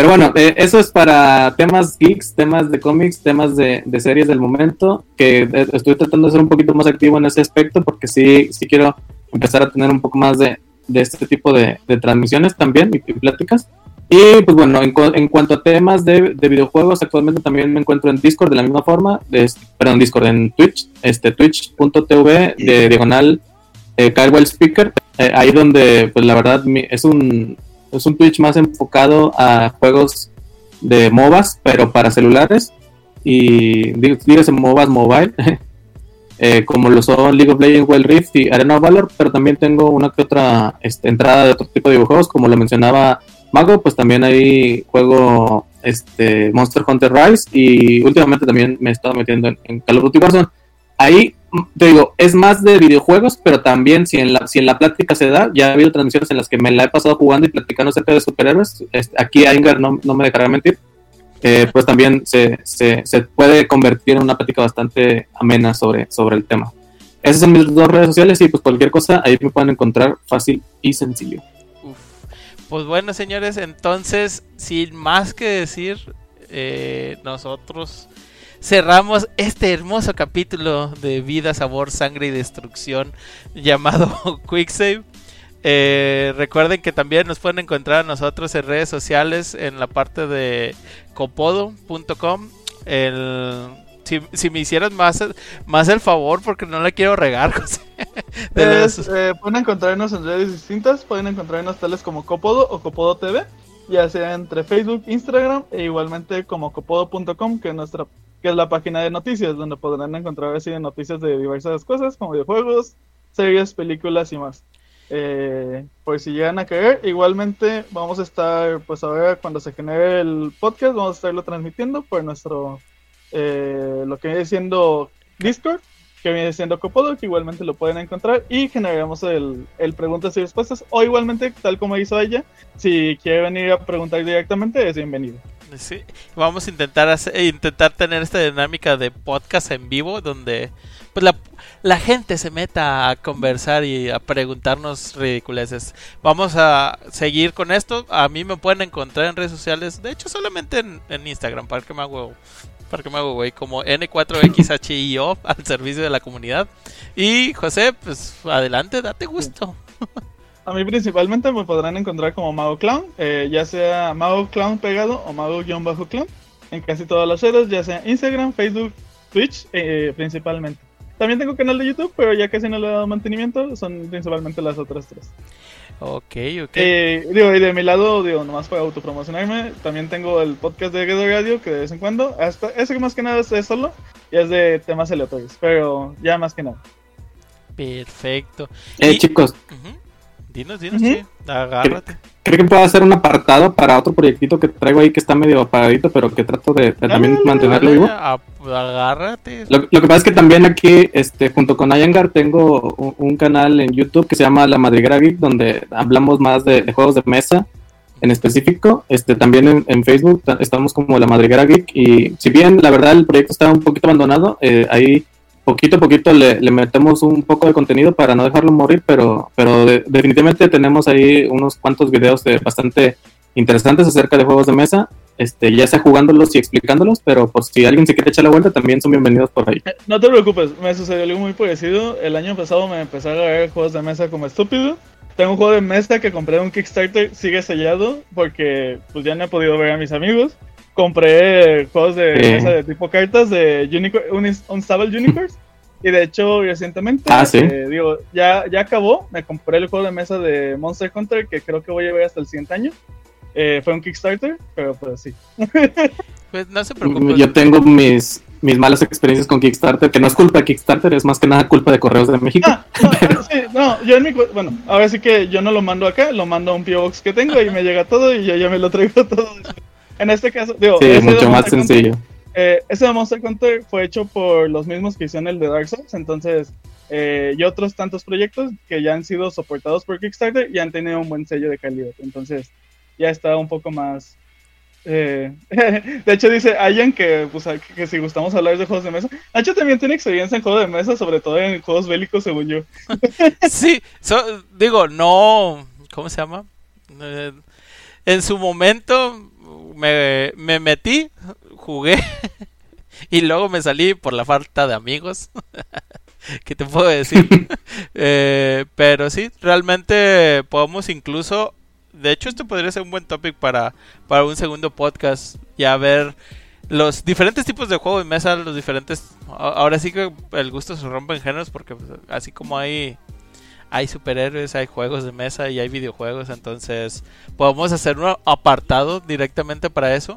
C: pero bueno, eh, eso es para temas geeks, temas de cómics, temas de, series del momento, que eh, estoy tratando de ser un poquito más activo en ese aspecto porque sí, sí quiero empezar a tener un poco más de, este tipo de, transmisiones también y, pláticas. Y pues bueno, en, cuanto a temas de, videojuegos, actualmente también me encuentro en Discord de la misma forma, de, perdón, Discord, en Twitch, este twitch.tv de diagonal eh, Speaker, eh, ahí donde pues la verdad es un es un Twitch más enfocado a juegos de MOBAs, pero para celulares. Y dígase MOBAs mobile, eh, como lo son League of Legends, Wild Rift y Arena of Valor, pero también tengo una que otra este, entrada de otro tipo de videojuegos, como lo mencionaba Mago, pues también hay juego este, Monster Hunter Rise y últimamente también me he estado metiendo en, en Call of Duty Warzone. Ahí te digo, es más de videojuegos, pero también si en la, si en la plática se da, ya ha habido transmisiones en las que me la he pasado jugando y platicando acerca de superhéroes. Este, aquí Inger no, no, me dejará mentir. Eh, pues también se, se, se, puede convertir en una plática bastante amena sobre, sobre el tema. Esas son mis dos redes sociales y pues cualquier cosa ahí me pueden encontrar fácil y sencillo.
B: Pues bueno, señores, entonces, sin más que decir, eh, nosotros cerramos este hermoso capítulo de vida, sabor, sangre y destrucción llamado Quicksave. Eh, recuerden que también nos pueden encontrar a nosotros en redes sociales en la parte de copodo.com. si, me hicieras más, más el favor, porque no le quiero regar,
D: eh, pueden encontrarnos en redes distintas, pueden encontrarnos tales como Copodo o Copodo TV, ya sea entre Facebook, Instagram e igualmente como copodo.com, que es nuestra que es la página de noticias, donde podrán encontrar así noticias de diversas cosas, como videojuegos, series, películas y más. Eh, si llegan a caer, igualmente vamos a estar, pues ahora cuando se genere el podcast, vamos a estarlo transmitiendo por nuestro, eh, lo que viene siendo Discord, que viene siendo Copodo, que igualmente lo pueden encontrar, y generaremos el, el preguntas y respuestas, o igualmente, tal como hizo ella, si quiere venir a preguntar directamente, es bienvenido.
B: Sí, vamos a intentar hacer, intentar tener esta dinámica de podcast en vivo donde pues la, la gente se meta a conversar y a preguntarnos ridiculeces. Vamos a seguir con esto. A mí me pueden encontrar en redes sociales, de hecho solamente en, en Instagram, para que me hago para que me hago güey, como N4XHIO al servicio de la comunidad. Y José, pues adelante, date gusto.
D: A mí principalmente me podrán encontrar como Mago Clown, eh, ya sea Mago Clown pegado o Mago-Clown en casi todas las redes, ya sea Instagram, Facebook, Twitch eh, principalmente. También tengo canal de YouTube, pero ya casi no le he dado mantenimiento, son principalmente las otras tres.
B: Ok, ok.
D: Eh, digo, y de mi lado, digo, nomás para autopromocionarme, también tengo el podcast de Guedo Radio, que de vez en cuando, hasta ese que más que nada es solo, y es de temas aleatorios, pero ya más que nada.
B: Perfecto.
C: Eh, chicos,
B: Dinos, dinos, sí. Agárrate.
C: Creo que puedo hacer un apartado para otro proyectito que traigo ahí que está medio apagadito, pero que trato de, también mantenerlo vivo.
B: Agárrate.
C: Lo, que pasa es que también aquí, este, junto con Ayangar, tengo un, canal en YouTube que se llama La Madriguera Geek, donde hablamos más de, juegos de mesa en específico. Este, también en, Facebook estamos como La Madriguera Geek. Y si bien la verdad el proyecto está un poquito abandonado, eh, ahí poquito a poquito le, metemos un poco de contenido para no dejarlo morir, pero, pero definitivamente tenemos ahí unos cuantos videos de bastante interesantes acerca de juegos de mesa, este, ya sea jugándolos y explicándolos, pero por si alguien se quiere echar la vuelta, también son bienvenidos por ahí.
D: Eh, no te preocupes, me sucedió algo muy parecido. El año pasado me empecé a ver juegos de mesa como estúpido. Tengo un juego de mesa que compré en un Kickstarter, sigue sellado, porque pues ya no he podido ver a mis amigos. Compré juegos de mesa de tipo cartas de Unicorn, Unstable Unicorns. Y de hecho, recientemente,
C: ah,
D: eh, digo, ya, ya acabó. Me compré el juego de mesa de Monster Hunter, que creo que voy a ver hasta el siguiente año. Eh, fue un Kickstarter, pero pues sí.
B: Pues no se preocupe.
C: Yo tengo mis, mis malas experiencias con Kickstarter, que no es culpa de Kickstarter, es más que nada culpa de Correos de México.
D: Ah, no, sí, no, yo en mi, bueno, ahora sí que yo no lo mando acá, lo mando a un PO Box que tengo y me llega todo y yo ya me lo traigo todo. En este caso, digo,
C: sí, mucho más sencillo.
D: Eh, ese de Monster Hunter fue hecho por los mismos que hicieron el de Dark Souls, entonces, eh, y otros tantos proyectos que ya han sido soportados por Kickstarter y han tenido un buen sello de calidad. Entonces, ya está un poco más... Eh, de hecho dice Ayan que, pues, que si gustamos hablar de juegos de mesa. Nacho también tiene experiencia en juegos de mesa, sobre todo en juegos bélicos, según yo.
B: sí, digo, no... ¿Cómo se llama? Eh, en su momento me, me metí, jugué y luego me salí por la falta de amigos. ¿Qué te puedo decir? Eh, pero sí, realmente podemos incluso de hecho, esto podría ser un buen topic para, para un segundo podcast. Ya ver los diferentes tipos de juegos de mesa, los diferentes. Ahora sí que el gusto se rompe en géneros porque pues, así como hay hay superhéroes, hay juegos de mesa y hay videojuegos, entonces podemos hacer un apartado directamente para eso,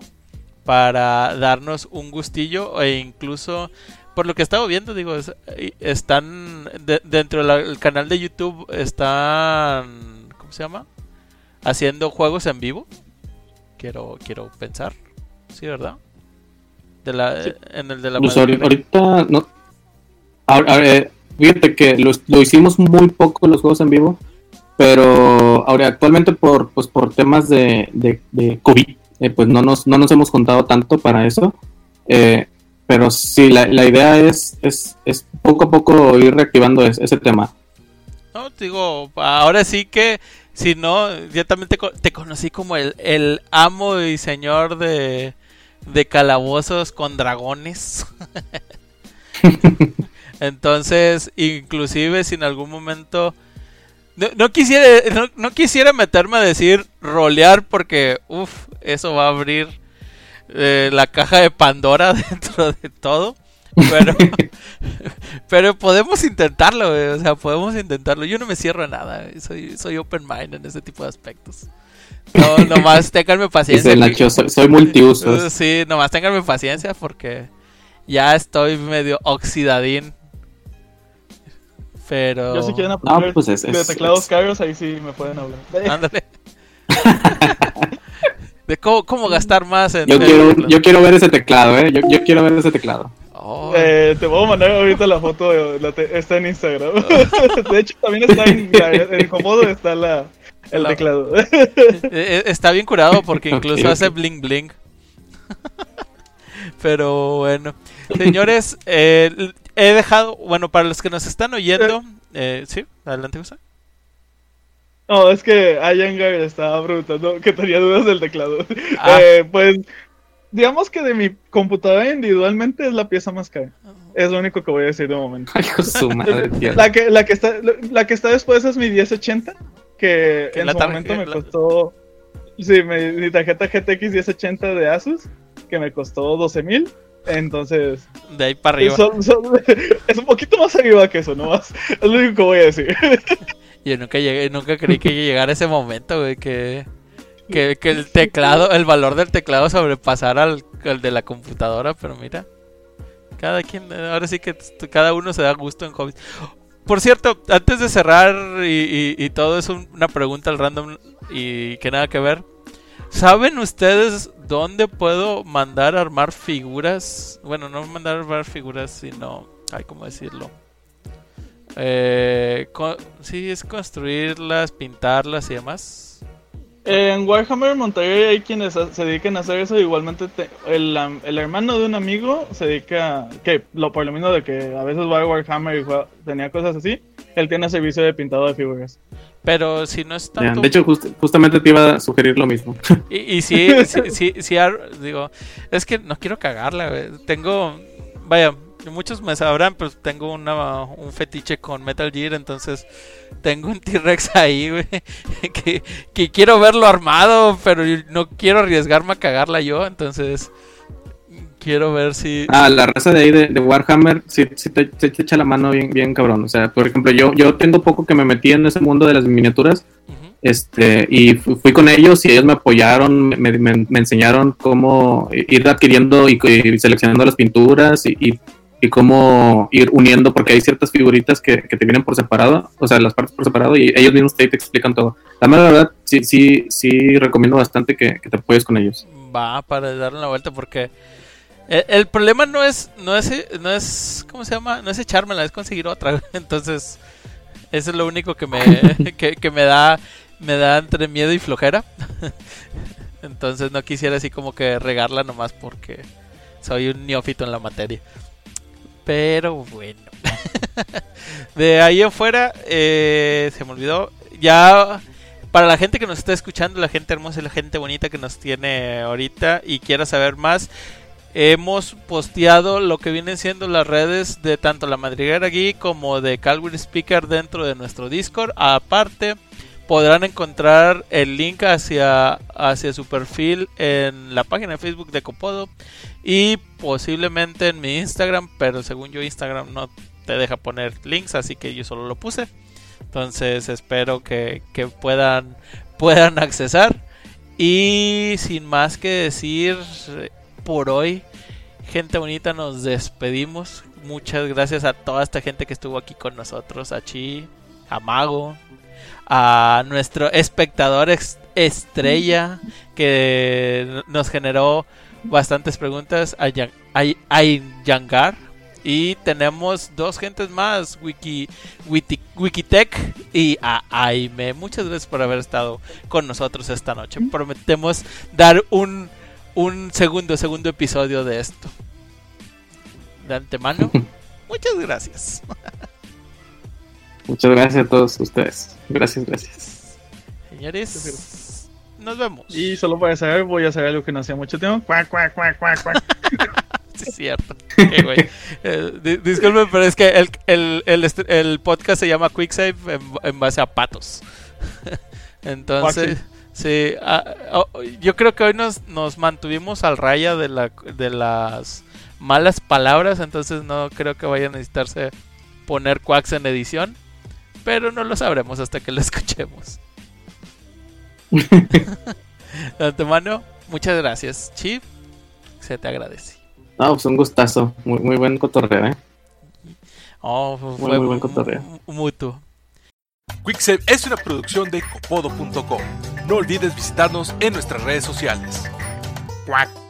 B: para darnos un gustillo e incluso por lo que he estado viendo, digo, están dentro del canal de YouTube están ¿cómo se llama? haciendo juegos en vivo. Quiero, quiero pensar. Sí, ¿verdad? De la, En el de la...
C: Pues ahorita no... Ahora, fíjate que lo, hicimos muy poco los juegos en vivo, pero ahora actualmente por, pues, por temas de, de, COVID, eh, pues no nos, no nos hemos contado tanto para eso. Eh, pero sí, la, la idea es, es, es, poco a poco ir reactivando ese tema.
B: No, digo, ahora sí que si no, yo también te, conocí como el, el, amo y señor de, de calabozos con dragones. Entonces, inclusive si en algún momento... No, quisiera, no, quisiera meterme a decir rolear porque, uff, eso va a abrir eh, la caja de Pandora dentro de todo. Pero, pero podemos intentarlo, O sea, podemos intentarlo. Yo no me cierro a nada. Soy, soy open mind en ese tipo de aspectos. No, nomás ténganme paciencia.
C: soy, multiuso.
B: Sí, nomás ténganme paciencia porque ya estoy medio oxidadín. Pero.
D: Yo si quieren aprender pues de teclados caros, ahí sí me pueden hablar. Ándale.
B: de cómo, cómo, gastar más en.
C: Yo, quiero, yo quiero ver ese teclado, ¿eh? Yo, yo quiero ver ese teclado.
D: Eh, te voy a mandar ahorita la foto, está en Instagram. de hecho, también está en, el comodo está la, el teclado. Eh,
B: eh, está bien curado porque incluso hace bling bling. Pero bueno, señores, he dejado, bueno, para los que nos están oyendo, sí, adelante, José.
D: No, es que Ayangar estaba bruto, ¿no? que tenía dudas del teclado. Ah. pues digamos que de mi computadora individualmente es la pieza más cara. Es lo único que voy a decir de momento.
C: Ay, su madre,
D: la, que, la, que está, la que está después es mi 1080, que en su momento me costó... Sí, mi, tarjeta GTX 1080 de Asus, que me costó 12 mil. Entonces.
B: De ahí para arriba.
D: es un poquito más arriba que eso, no más. Es lo único que voy a decir.
B: Yo nunca llegué, nunca creí que llegara ese momento, güey, que que, el teclado, el valor del teclado sobrepasara al, de la computadora, pero mira, cada quien, ahora sí que cada uno se da gusto en hobbies. Por cierto, antes de cerrar y, todo es una pregunta al random y que nada que ver. ¿Saben ustedes dónde puedo mandar a armar figuras? Bueno, no mandar a armar figuras, sino, ay, ¿cómo decirlo? Eh, sí, es construirlas, pintarlas y demás.
D: En Warhammer Monterrey hay quienes se dedican a hacer eso. Igualmente, el, el, hermano de un amigo se dedica, que lo, por lo mismo de que a veces va a Warhammer y tenía cosas así, él tiene servicio de pintado de figuras.
B: Pero si no es tanto...
C: de hecho, justamente te iba a sugerir lo mismo.
B: Y, y sí, sí, sí, digo, es que no quiero cagarla, Tengo, vaya, muchos me sabrán, pues tengo una, un fetiche con Metal Gear, entonces tengo un T-Rex ahí, güey, que, que, quiero verlo armado, pero no quiero arriesgarme a cagarla yo, entonces quiero ver si...
C: Ah, la raza de ahí de, Warhammer sí, te, echa la mano bien, bien cabrón, o sea, por ejemplo, yo, yo tengo poco que me metí en ese mundo de las miniaturas, este, y fui con ellos y ellos me apoyaron, me, me, enseñaron cómo ir adquiriendo y, seleccionando las pinturas y, y cómo ir uniendo, porque hay ciertas figuritas que, te vienen por separado, o sea, las partes por separado, y ellos mismos te, explican todo. La verdad, sí, sí, sí recomiendo bastante que, te apoyes con ellos.
B: Va, para darle la vuelta, porque el, problema no es, no es, no es, ¿cómo se llama? No es echármela, es conseguir otra. Entonces, eso es lo único que me, que, me da, me da entre miedo y flojera. Entonces no quisiera así como que regarla nomás porque soy un neófito en la materia. Pero bueno. de ahí afuera, eh, se me olvidó. Ya, para la gente que nos está escuchando, la gente hermosa y la gente bonita que nos tiene ahorita y quiera saber más, hemos posteado lo que vienen siendo las redes de tanto la Madriguera Geek como de Calvin Speaker dentro de nuestro Discord. Aparte, podrán encontrar el link hacia, hacia su perfil en la página de Facebook de Copodo y posiblemente en mi Instagram, pero según yo Instagram no te deja poner links, así que yo solo lo puse. Entonces espero que, puedan, puedan accesar. Y sin más que decir por hoy, gente bonita, nos despedimos. Muchas gracias a toda esta gente que estuvo aquí con nosotros, a Chi, a Mago, a nuestro espectador estrella que nos generó bastantes preguntas a, Yangar. Y tenemos dos gentes más, Wiki, Wiki, Wikitech y a Aime. Muchas gracias por haber estado con nosotros esta noche. Prometemos dar un, un segundo, segundo episodio de esto. De antemano, muchas gracias.
C: Muchas gracias a todos ustedes. Gracias, gracias.
B: Señores, nos vemos.
D: Y solo para saber, voy a hacer algo que no hacía mucho tiempo. Cuac, cuac, cuac, cuac, cuac.
B: sí, es cierto. Eh, disculpen, pero es que el, el, el, el, podcast se llama Quicksave en, en base a patos. Entonces, sí, ah, oh, yo creo que hoy nos, nos mantuvimos al raya de, la, de las malas palabras, entonces no creo que vaya a necesitarse poner quacks en edición pero no lo sabremos hasta que lo escuchemos. de antemano, muchas gracias, Chip. Se te agradece.
C: No, pues un gustazo. Muy, muy buen cotorreo, ¿eh?
B: Oh, fue muy, buen cotorreo. Mutuo.
A: Quicksave es una producción de copodo.com. No olvides visitarnos en nuestras redes sociales. Quack.